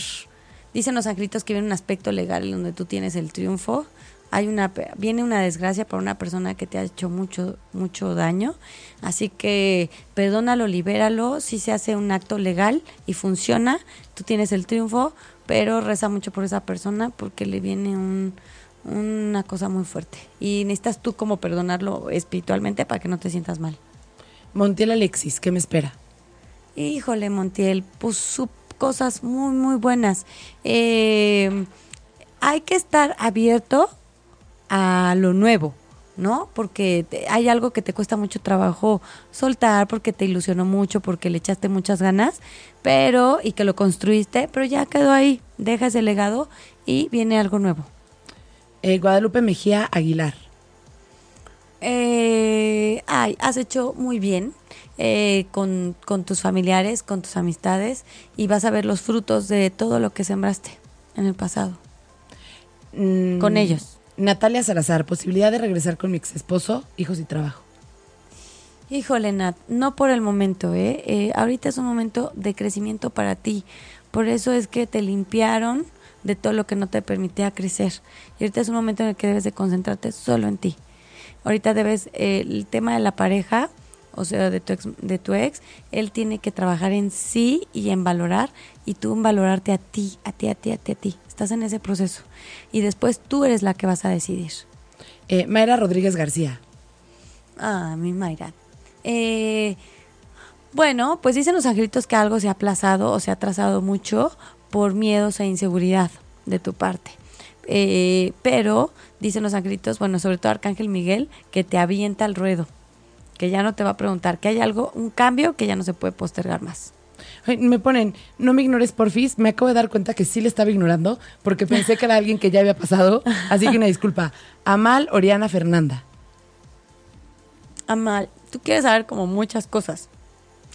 S2: dicen los angelitos que viene un aspecto legal donde tú tienes el triunfo. Hay una, viene una desgracia para una persona que te ha hecho mucho, mucho daño. Así que perdónalo, libéralo. Si se hace un acto legal y funciona, tú tienes el triunfo, pero reza mucho por esa persona porque le viene un, una cosa muy fuerte. Y necesitas tú como perdonarlo espiritualmente para que no te sientas mal.
S3: Montiel Alexis, ¿qué me espera?
S2: Híjole, Montiel, pues cosas muy, muy buenas. Eh, hay que estar abierto a lo nuevo, ¿no? Porque hay algo que te cuesta mucho trabajo soltar, porque te ilusionó mucho, porque le echaste muchas ganas, pero, y que lo construiste, pero ya quedó ahí, deja ese legado y viene algo nuevo.
S3: Eh, Guadalupe Mejía Aguilar.
S2: Eh, ay, has hecho muy bien eh, con, con, tus familiares, con tus amistades y vas a ver los frutos de todo lo que sembraste en el pasado.
S3: Mm,
S2: con ellos.
S3: Natalia Salazar, posibilidad de regresar con mi ex esposo, hijos y trabajo.
S2: Híjole, Nat, no por el momento, ¿eh? ¿eh? Ahorita es un momento de crecimiento para ti. Por eso es que te limpiaron de todo lo que no te permitía crecer. Y ahorita es un momento en el que debes de concentrarte solo en ti. Ahorita debes, eh, el tema de la pareja, o sea, de tu, ex, de tu ex, él tiene que trabajar en sí y en valorar, y tú en valorarte a ti, a ti, a ti, a ti, a ti. Estás en ese proceso. Y después tú eres la que vas a decidir.
S3: Eh, Mayra Rodríguez García.
S2: Ah, mi Mayra. Eh, bueno, pues dicen los angelitos que algo se ha aplazado o se ha atrasado mucho por miedos e inseguridad de tu parte. Eh, pero dicen los angelitos, bueno, sobre todo Arcángel Miguel, que te avienta al ruedo, que ya no te va a preguntar, que hay algo, un cambio que ya no se puede postergar más.
S3: Ay, me ponen, no me ignores porfis, me acabo de dar cuenta que sí le estaba ignorando porque pensé que era alguien que ya había pasado, así que una disculpa. Amal Oriana Fernanda.
S2: Amal, tú quieres saber como muchas cosas.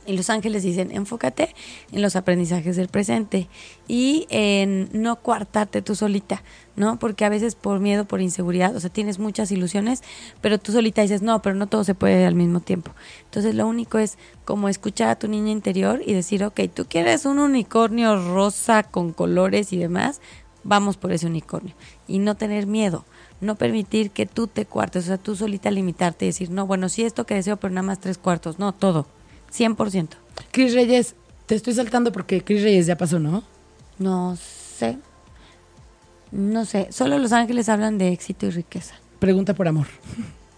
S2: Y los ángeles dicen, enfócate en los aprendizajes del presente y en no coartarte tú solita, ¿no? Porque a veces por miedo, por inseguridad, o sea, tienes muchas ilusiones, pero tú solita dices, no, pero no todo se puede al mismo tiempo. Entonces lo único es como escuchar a tu niña interior y decir, ok, tú quieres un unicornio rosa con colores y demás, vamos por ese unicornio. Y no tener miedo no permitir que tú te cuartes, o sea, tú solita limitarte y decir, no, bueno, sí esto que deseo, pero nada más tres cuartos, no, todo, 100%.
S3: Cris Reyes, te estoy saltando porque Cris Reyes ya pasó, ¿no?
S2: No sé, no sé, solo los ángeles hablan de éxito y riqueza.
S3: Pregunta por amor.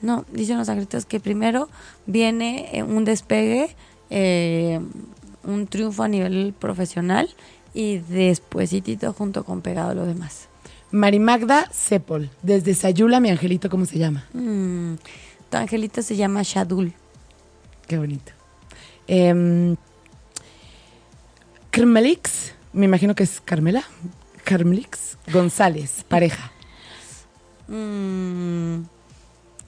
S2: No, dicen los ángeles que primero viene eh, un despegue, eh, un triunfo a nivel profesional y después junto con pegado lo demás.
S3: Marimagda Sepol, desde Sayula, mi angelito, ¿cómo se llama?
S2: Mm, tu angelito se llama Shadul.
S3: Qué bonito. Eh, Carmelix, me imagino que es Carmela. Carmelix González, pareja.
S2: Mm,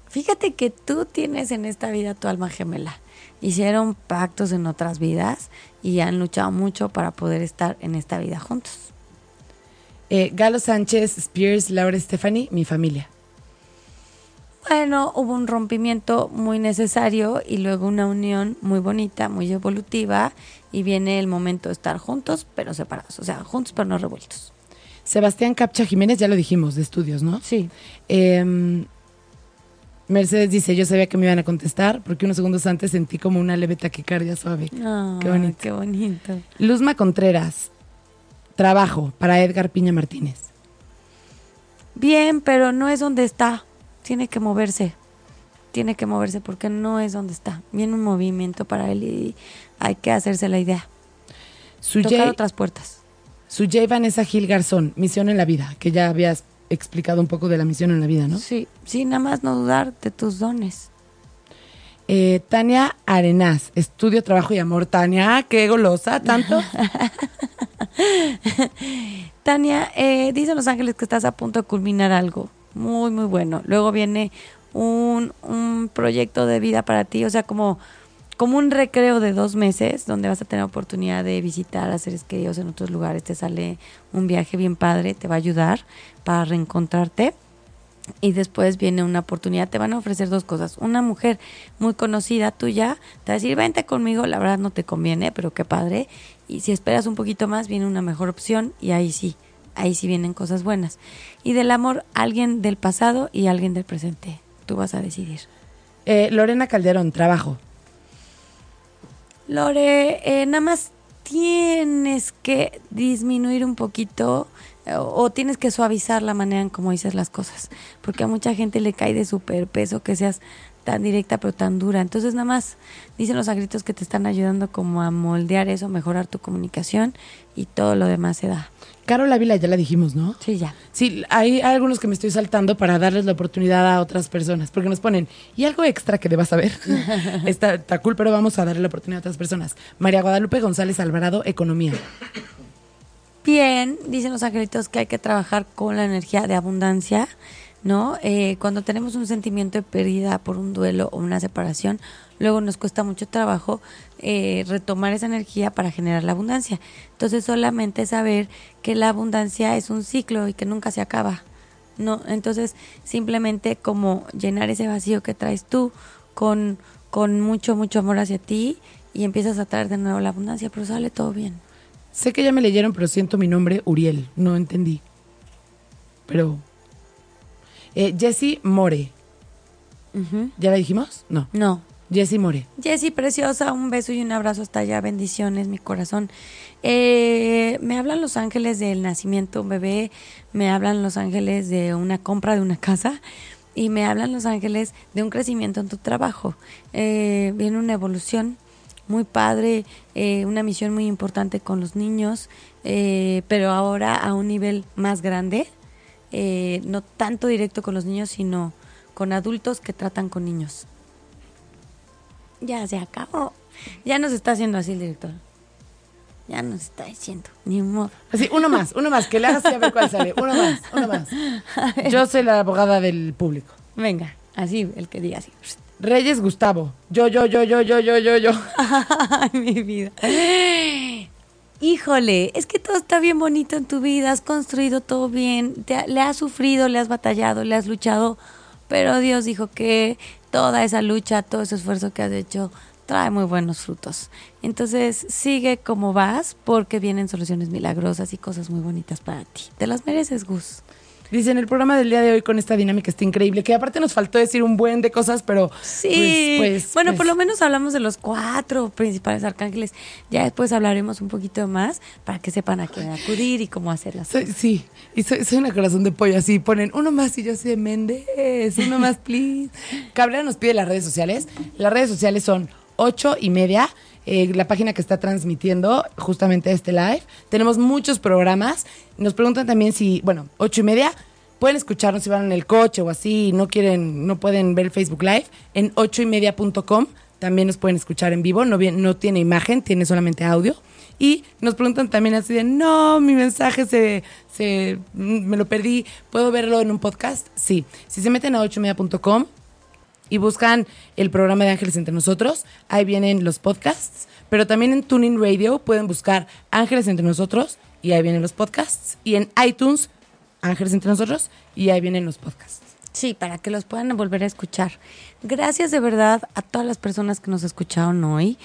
S2: fíjate que tú tienes en esta vida tu alma gemela. Hicieron pactos en otras vidas y han luchado mucho para poder estar en esta vida juntos.
S3: Eh, Galo Sánchez, Spears, Laura Stephanie, mi familia.
S2: Bueno, hubo un rompimiento muy necesario y luego una unión muy bonita, muy evolutiva y viene el momento de estar juntos pero separados, o sea, juntos pero no revueltos.
S3: Sebastián Capcha Jiménez, ya lo dijimos, de estudios, ¿no?
S2: Sí.
S3: Eh, Mercedes dice, yo sabía que me iban a contestar porque unos segundos antes sentí como una leve taquicardia suave.
S2: Oh,
S3: qué bonito.
S2: Qué bonito.
S3: Luzma Contreras, trabajo para Edgar Piña Martínez.
S2: Bien, pero no es donde está. Tiene que moverse. Tiene que moverse porque no es donde está. Viene un movimiento para él y hay que hacerse la idea.
S3: Suyey,
S2: Tocar otras puertas.
S3: Suyey Vanessa Gil Garzón, misión en la vida, que ya habías explicado un poco de la misión en la vida, ¿no?
S2: Sí, sí, nada más no dudar de tus dones.
S3: Eh, Tania Arenaz, estudio, trabajo y amor. Tania, qué golosa, tanto.
S2: Tania, eh, dicen los ángeles que estás a punto de culminar algo muy, muy bueno. Luego viene un, un proyecto de vida para ti, o sea, como, como un recreo de dos meses donde vas a tener oportunidad de visitar a seres queridos en otros lugares, te sale un viaje bien padre, te va a ayudar para reencontrarte y después viene una oportunidad, te van a ofrecer dos cosas. Una mujer muy conocida tuya te va a decir, vente conmigo, la verdad no te conviene, pero qué padre. Y si esperas un poquito más, viene una mejor opción y ahí sí, ahí sí vienen cosas buenas. Y del amor, alguien del pasado y alguien del presente. Tú vas a decidir.
S3: Eh, Lorena Calderón, trabajo.
S2: Lore, eh, nada más tienes que disminuir un poquito o tienes que suavizar la manera en cómo dices las cosas, porque a mucha gente le cae de súper peso que seas tan directa pero tan dura. Entonces nada más dicen los agritos que te están ayudando como a moldear eso, mejorar tu comunicación y todo lo demás se da.
S3: Carol Ávila ya la dijimos, ¿no?
S2: Sí, ya.
S3: Sí, hay algunos que me estoy saltando para darles la oportunidad a otras personas, porque nos ponen, y algo extra que debas saber. está, está cool, pero vamos a darle la oportunidad a otras personas. María Guadalupe González Alvarado, Economía.
S2: Bien, dicen los angelitos que hay que trabajar con la energía de abundancia, ¿no? Eh, cuando tenemos un sentimiento de pérdida por un duelo o una separación, luego nos cuesta mucho trabajo eh, retomar esa energía para generar la abundancia. Entonces solamente saber que la abundancia es un ciclo y que nunca se acaba. No, entonces simplemente como llenar ese vacío que traes tú con, con mucho, mucho amor hacia ti y empiezas a traer de nuevo la abundancia, pero sale todo bien.
S3: Sé que ya me leyeron, pero siento mi nombre, Uriel. No entendí. Pero. Eh, Jessie More. ¿Ya la dijimos? No.
S2: No.
S3: Jessie More.
S2: Jessy, preciosa, un beso y un abrazo hasta allá. Bendiciones, mi corazón. Eh, me hablan los ángeles del nacimiento de un bebé, me hablan los ángeles de una compra de una casa y me hablan los ángeles de un crecimiento en tu trabajo. Eh, viene una evolución muy padre, eh, una misión muy importante con los niños, eh, pero ahora a un nivel más grande, eh, no tanto directo con los niños, sino con adultos que tratan con niños. Ya se acabó. Ya nos está haciendo así el director. Ya nos está diciendo, ni modo.
S3: Así, uno más, uno más, que le hagas y a ver cuál sale. Uno más, uno más. Yo soy la abogada del público.
S2: Venga, así, el que diga así.
S3: Reyes Gustavo. Yo, yo, yo, yo, yo, yo, yo, yo.
S2: Ay, mi vida. Híjole, es que todo está bien bonito en tu vida, has construido todo bien, te le has sufrido, le has batallado, le has luchado, pero Dios dijo que toda esa lucha, todo ese esfuerzo que has hecho trae muy buenos frutos. Entonces, sigue como vas porque vienen soluciones milagrosas y cosas muy bonitas para ti. Te las mereces, Gus.
S3: Dicen, el programa del día de hoy con esta dinámica está increíble, que aparte nos faltó decir un buen de cosas, pero
S2: Sí,
S3: pues, pues,
S2: bueno,
S3: pues,
S2: por lo menos hablamos de los cuatro principales arcángeles. Ya después hablaremos un poquito más para que sepan a quién acudir y cómo hacer las
S3: soy-
S2: cosas.
S3: sí, y soy, soy una corazón de pollo, así ponen uno más y yo soy de Méndez, uno más, please. Cabrera nos pide las redes sociales. Las redes sociales son ocho y media, eh, la página que está transmitiendo justamente este live. Tenemos muchos programas. Nos preguntan también si, bueno, ocho y media, pueden escucharnos si van en el coche o así, no quieren, no pueden ver Facebook Live, en ocho y media.com. También nos pueden escuchar en vivo, no, no tiene imagen, tiene solamente audio. Y nos preguntan también así de, no, mi mensaje se, se me lo perdí, ¿puedo verlo en un podcast? Sí. Si se meten a ochoymedia.com y buscan el programa de Ángeles Entre Nosotros, ahí vienen los podcasts, pero también en Tuning Radio pueden buscar Ángeles Entre Nosotros y ahí vienen los podcasts. Y en iTunes, Ángeles Entre Nosotros y ahí vienen los podcasts.
S2: Sí, para que los puedan volver a escuchar. Gracias de verdad a todas las personas que nos escucharon hoy.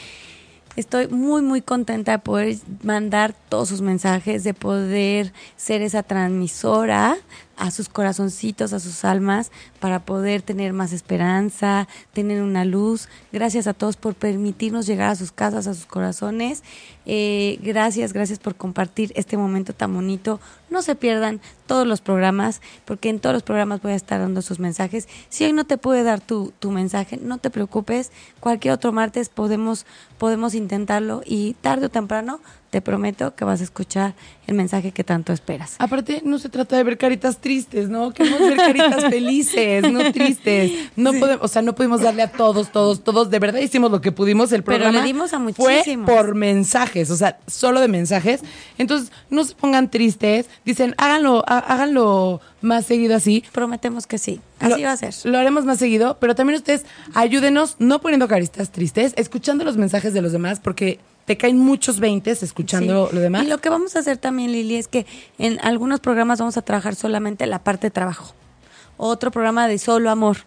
S2: Estoy muy, muy contenta de poder mandar todos sus mensajes, de poder ser esa transmisora a sus corazoncitos, a sus almas, para poder tener más esperanza, tener una luz. Gracias a todos por permitirnos llegar a sus casas, a sus corazones. Eh, gracias, gracias por compartir este momento tan bonito. No se pierdan todos los programas, porque en todos los programas voy a estar dando sus mensajes. Si hoy no te puede dar tu, tu mensaje, no te preocupes. Cualquier otro martes podemos, podemos intentarlo y tarde o temprano te prometo que vas a escuchar el mensaje que tanto esperas.
S3: Aparte, no se trata de ver caritas tristes, ¿no? Queremos ver caritas felices, no tristes. No podemos, o sea, no pudimos darle a todos, todos, todos. De verdad hicimos lo que pudimos. El
S2: Pero
S3: programa
S2: le dimos a
S3: fue
S2: muchísimos.
S3: por mensajes, o sea, solo de mensajes. Entonces, no se pongan tristes. Dicen, háganlo, há- háganlo más seguido así.
S2: Prometemos que sí. Así
S3: Lo-
S2: va a ser.
S3: Lo haremos más seguido, pero también ustedes ayúdenos no poniendo caritas tristes, escuchando los mensajes de los demás, porque te caen muchos veintes escuchando
S2: Sí.
S3: lo demás.
S2: Y lo que vamos a hacer también, Lili, es que en algunos programas vamos a trabajar solamente la parte de trabajo. Otro programa de solo amor.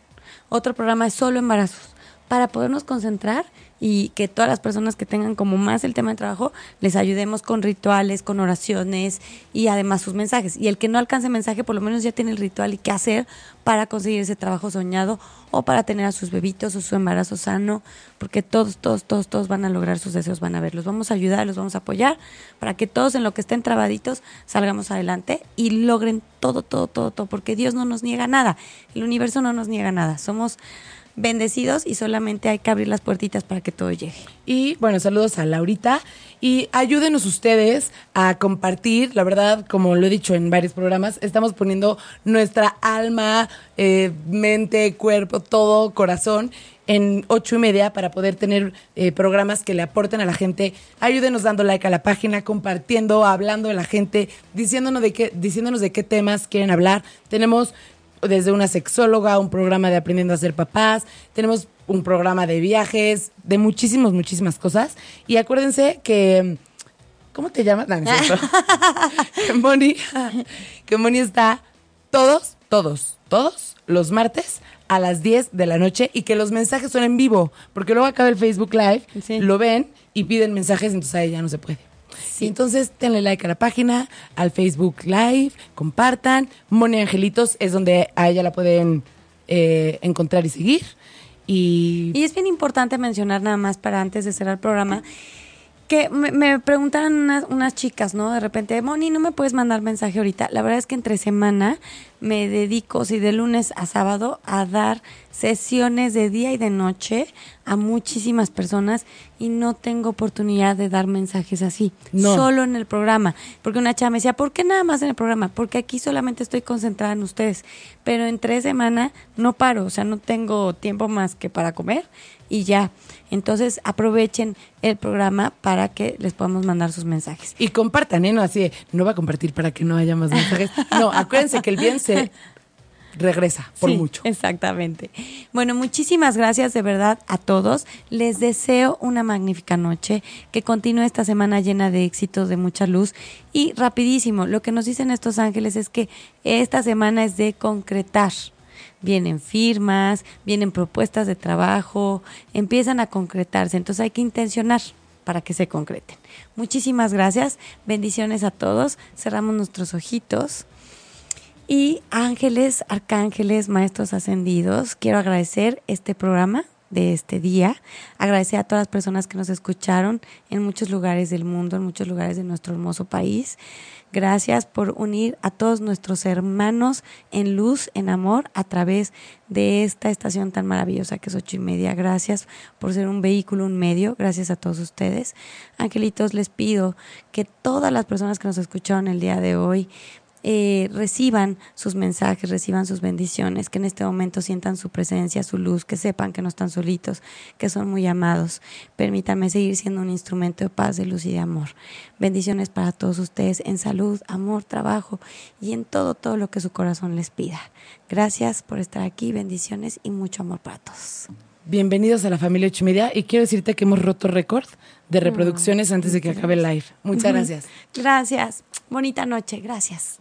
S2: Otro programa de solo embarazos. Para podernos concentrar y que todas las personas que tengan como más el tema de trabajo les ayudemos con rituales, con oraciones y además sus mensajes. Y el que no alcance mensaje, por lo menos ya tiene el ritual y qué hacer para conseguir ese trabajo soñado o para tener a sus bebitos o su embarazo sano, porque todos, todos, todos, todos van a lograr sus deseos, van a ver. Los vamos a ayudar, los vamos a apoyar para que todos en lo que estén trabaditos salgamos adelante y logren todo, todo, todo, todo, porque Dios no nos niega nada, el universo no nos niega nada. Somos bendecidos y solamente hay que abrir las puertitas para que todo llegue.
S3: Y bueno, saludos a Laurita. Y ayúdenos ustedes a compartir. La verdad, como lo he dicho en varios programas, estamos poniendo nuestra alma, eh, mente, cuerpo, todo, corazón en ocho y media para poder tener eh, programas que le aporten a la gente. Ayúdenos dando like a la página, compartiendo, hablando de la gente, diciéndonos de qué, diciéndonos de qué temas quieren hablar. Tenemos desde una sexóloga, un programa de aprendiendo a ser papás, tenemos un programa de viajes, de muchísimas, muchísimas cosas. Y acuérdense que, ¿cómo te llamas? No, no es que Moni, que Moni está todos, todos, todos los martes a las 10 de la noche y que los mensajes son en vivo, porque luego acaba el Facebook Live,
S2: Sí.
S3: lo ven y piden mensajes, entonces ahí ya no se puede. Y entonces denle like a la página, al Facebook Live, compartan. Moni Angelitos es donde a ella la pueden eh, encontrar y seguir. Y,
S2: Y es bien importante mencionar nada más para antes de cerrar el programa que me, me preguntaron unas, unas chicas, ¿no? De repente, Moni, ¿no me puedes mandar mensaje ahorita? La verdad es que entre semana me dedico, sí, de lunes a sábado, a dar sesiones de día y de noche a muchísimas personas y no tengo oportunidad de dar mensajes así,
S3: No.
S2: solo en el programa. Porque una chava me decía, ¿por qué nada más en el programa? Porque aquí solamente estoy concentrada en ustedes. Pero en tres semanas no paro, o sea, no tengo tiempo más que para comer y ya. Entonces aprovechen el programa para que les podamos mandar sus mensajes.
S3: y compartan, ¿eh? No así, de, no va a compartir para que no haya más mensajes. No, acuérdense que el bien se regresa por
S2: Sí,
S3: mucho.
S2: Exactamente. Bueno, muchísimas gracias de verdad a todos. Les deseo una magnífica noche, que continúe esta semana llena de éxitos, de mucha luz. Y rapidísimo, lo que nos dicen estos ángeles es que esta semana es de concretar. Vienen firmas, vienen propuestas de trabajo, empiezan a concretarse. Entonces hay que intencionar para que se concreten. Muchísimas gracias. Bendiciones a todos. Cerramos nuestros ojitos. Y ángeles, arcángeles, maestros ascendidos, quiero agradecer este programa de este día, agradecer a todas las personas que nos escucharon en muchos lugares del mundo, en muchos lugares de nuestro hermoso país. Gracias por unir a todos nuestros hermanos en luz, en amor, a través de esta estación tan maravillosa que es ocho y media. Gracias por ser un vehículo, un medio. Gracias a todos ustedes. Angelitos, les pido que todas las personas que nos escucharon el día de hoy eh, reciban sus mensajes, reciban sus bendiciones, que en este momento sientan su presencia, su luz, que sepan que no están solitos, que son muy amados. Permítanme seguir siendo un instrumento de paz, de luz y de amor. Bendiciones para todos ustedes en salud, amor, trabajo y en todo, todo lo que su corazón les pida. Gracias por estar aquí, bendiciones y mucho amor para todos.
S3: Bienvenidos a la familia ocho y media. Y quiero decirte que hemos roto récord de reproducciones antes de que acabe el live. Muchas gracias.
S2: Gracias. Bonita noche. Gracias.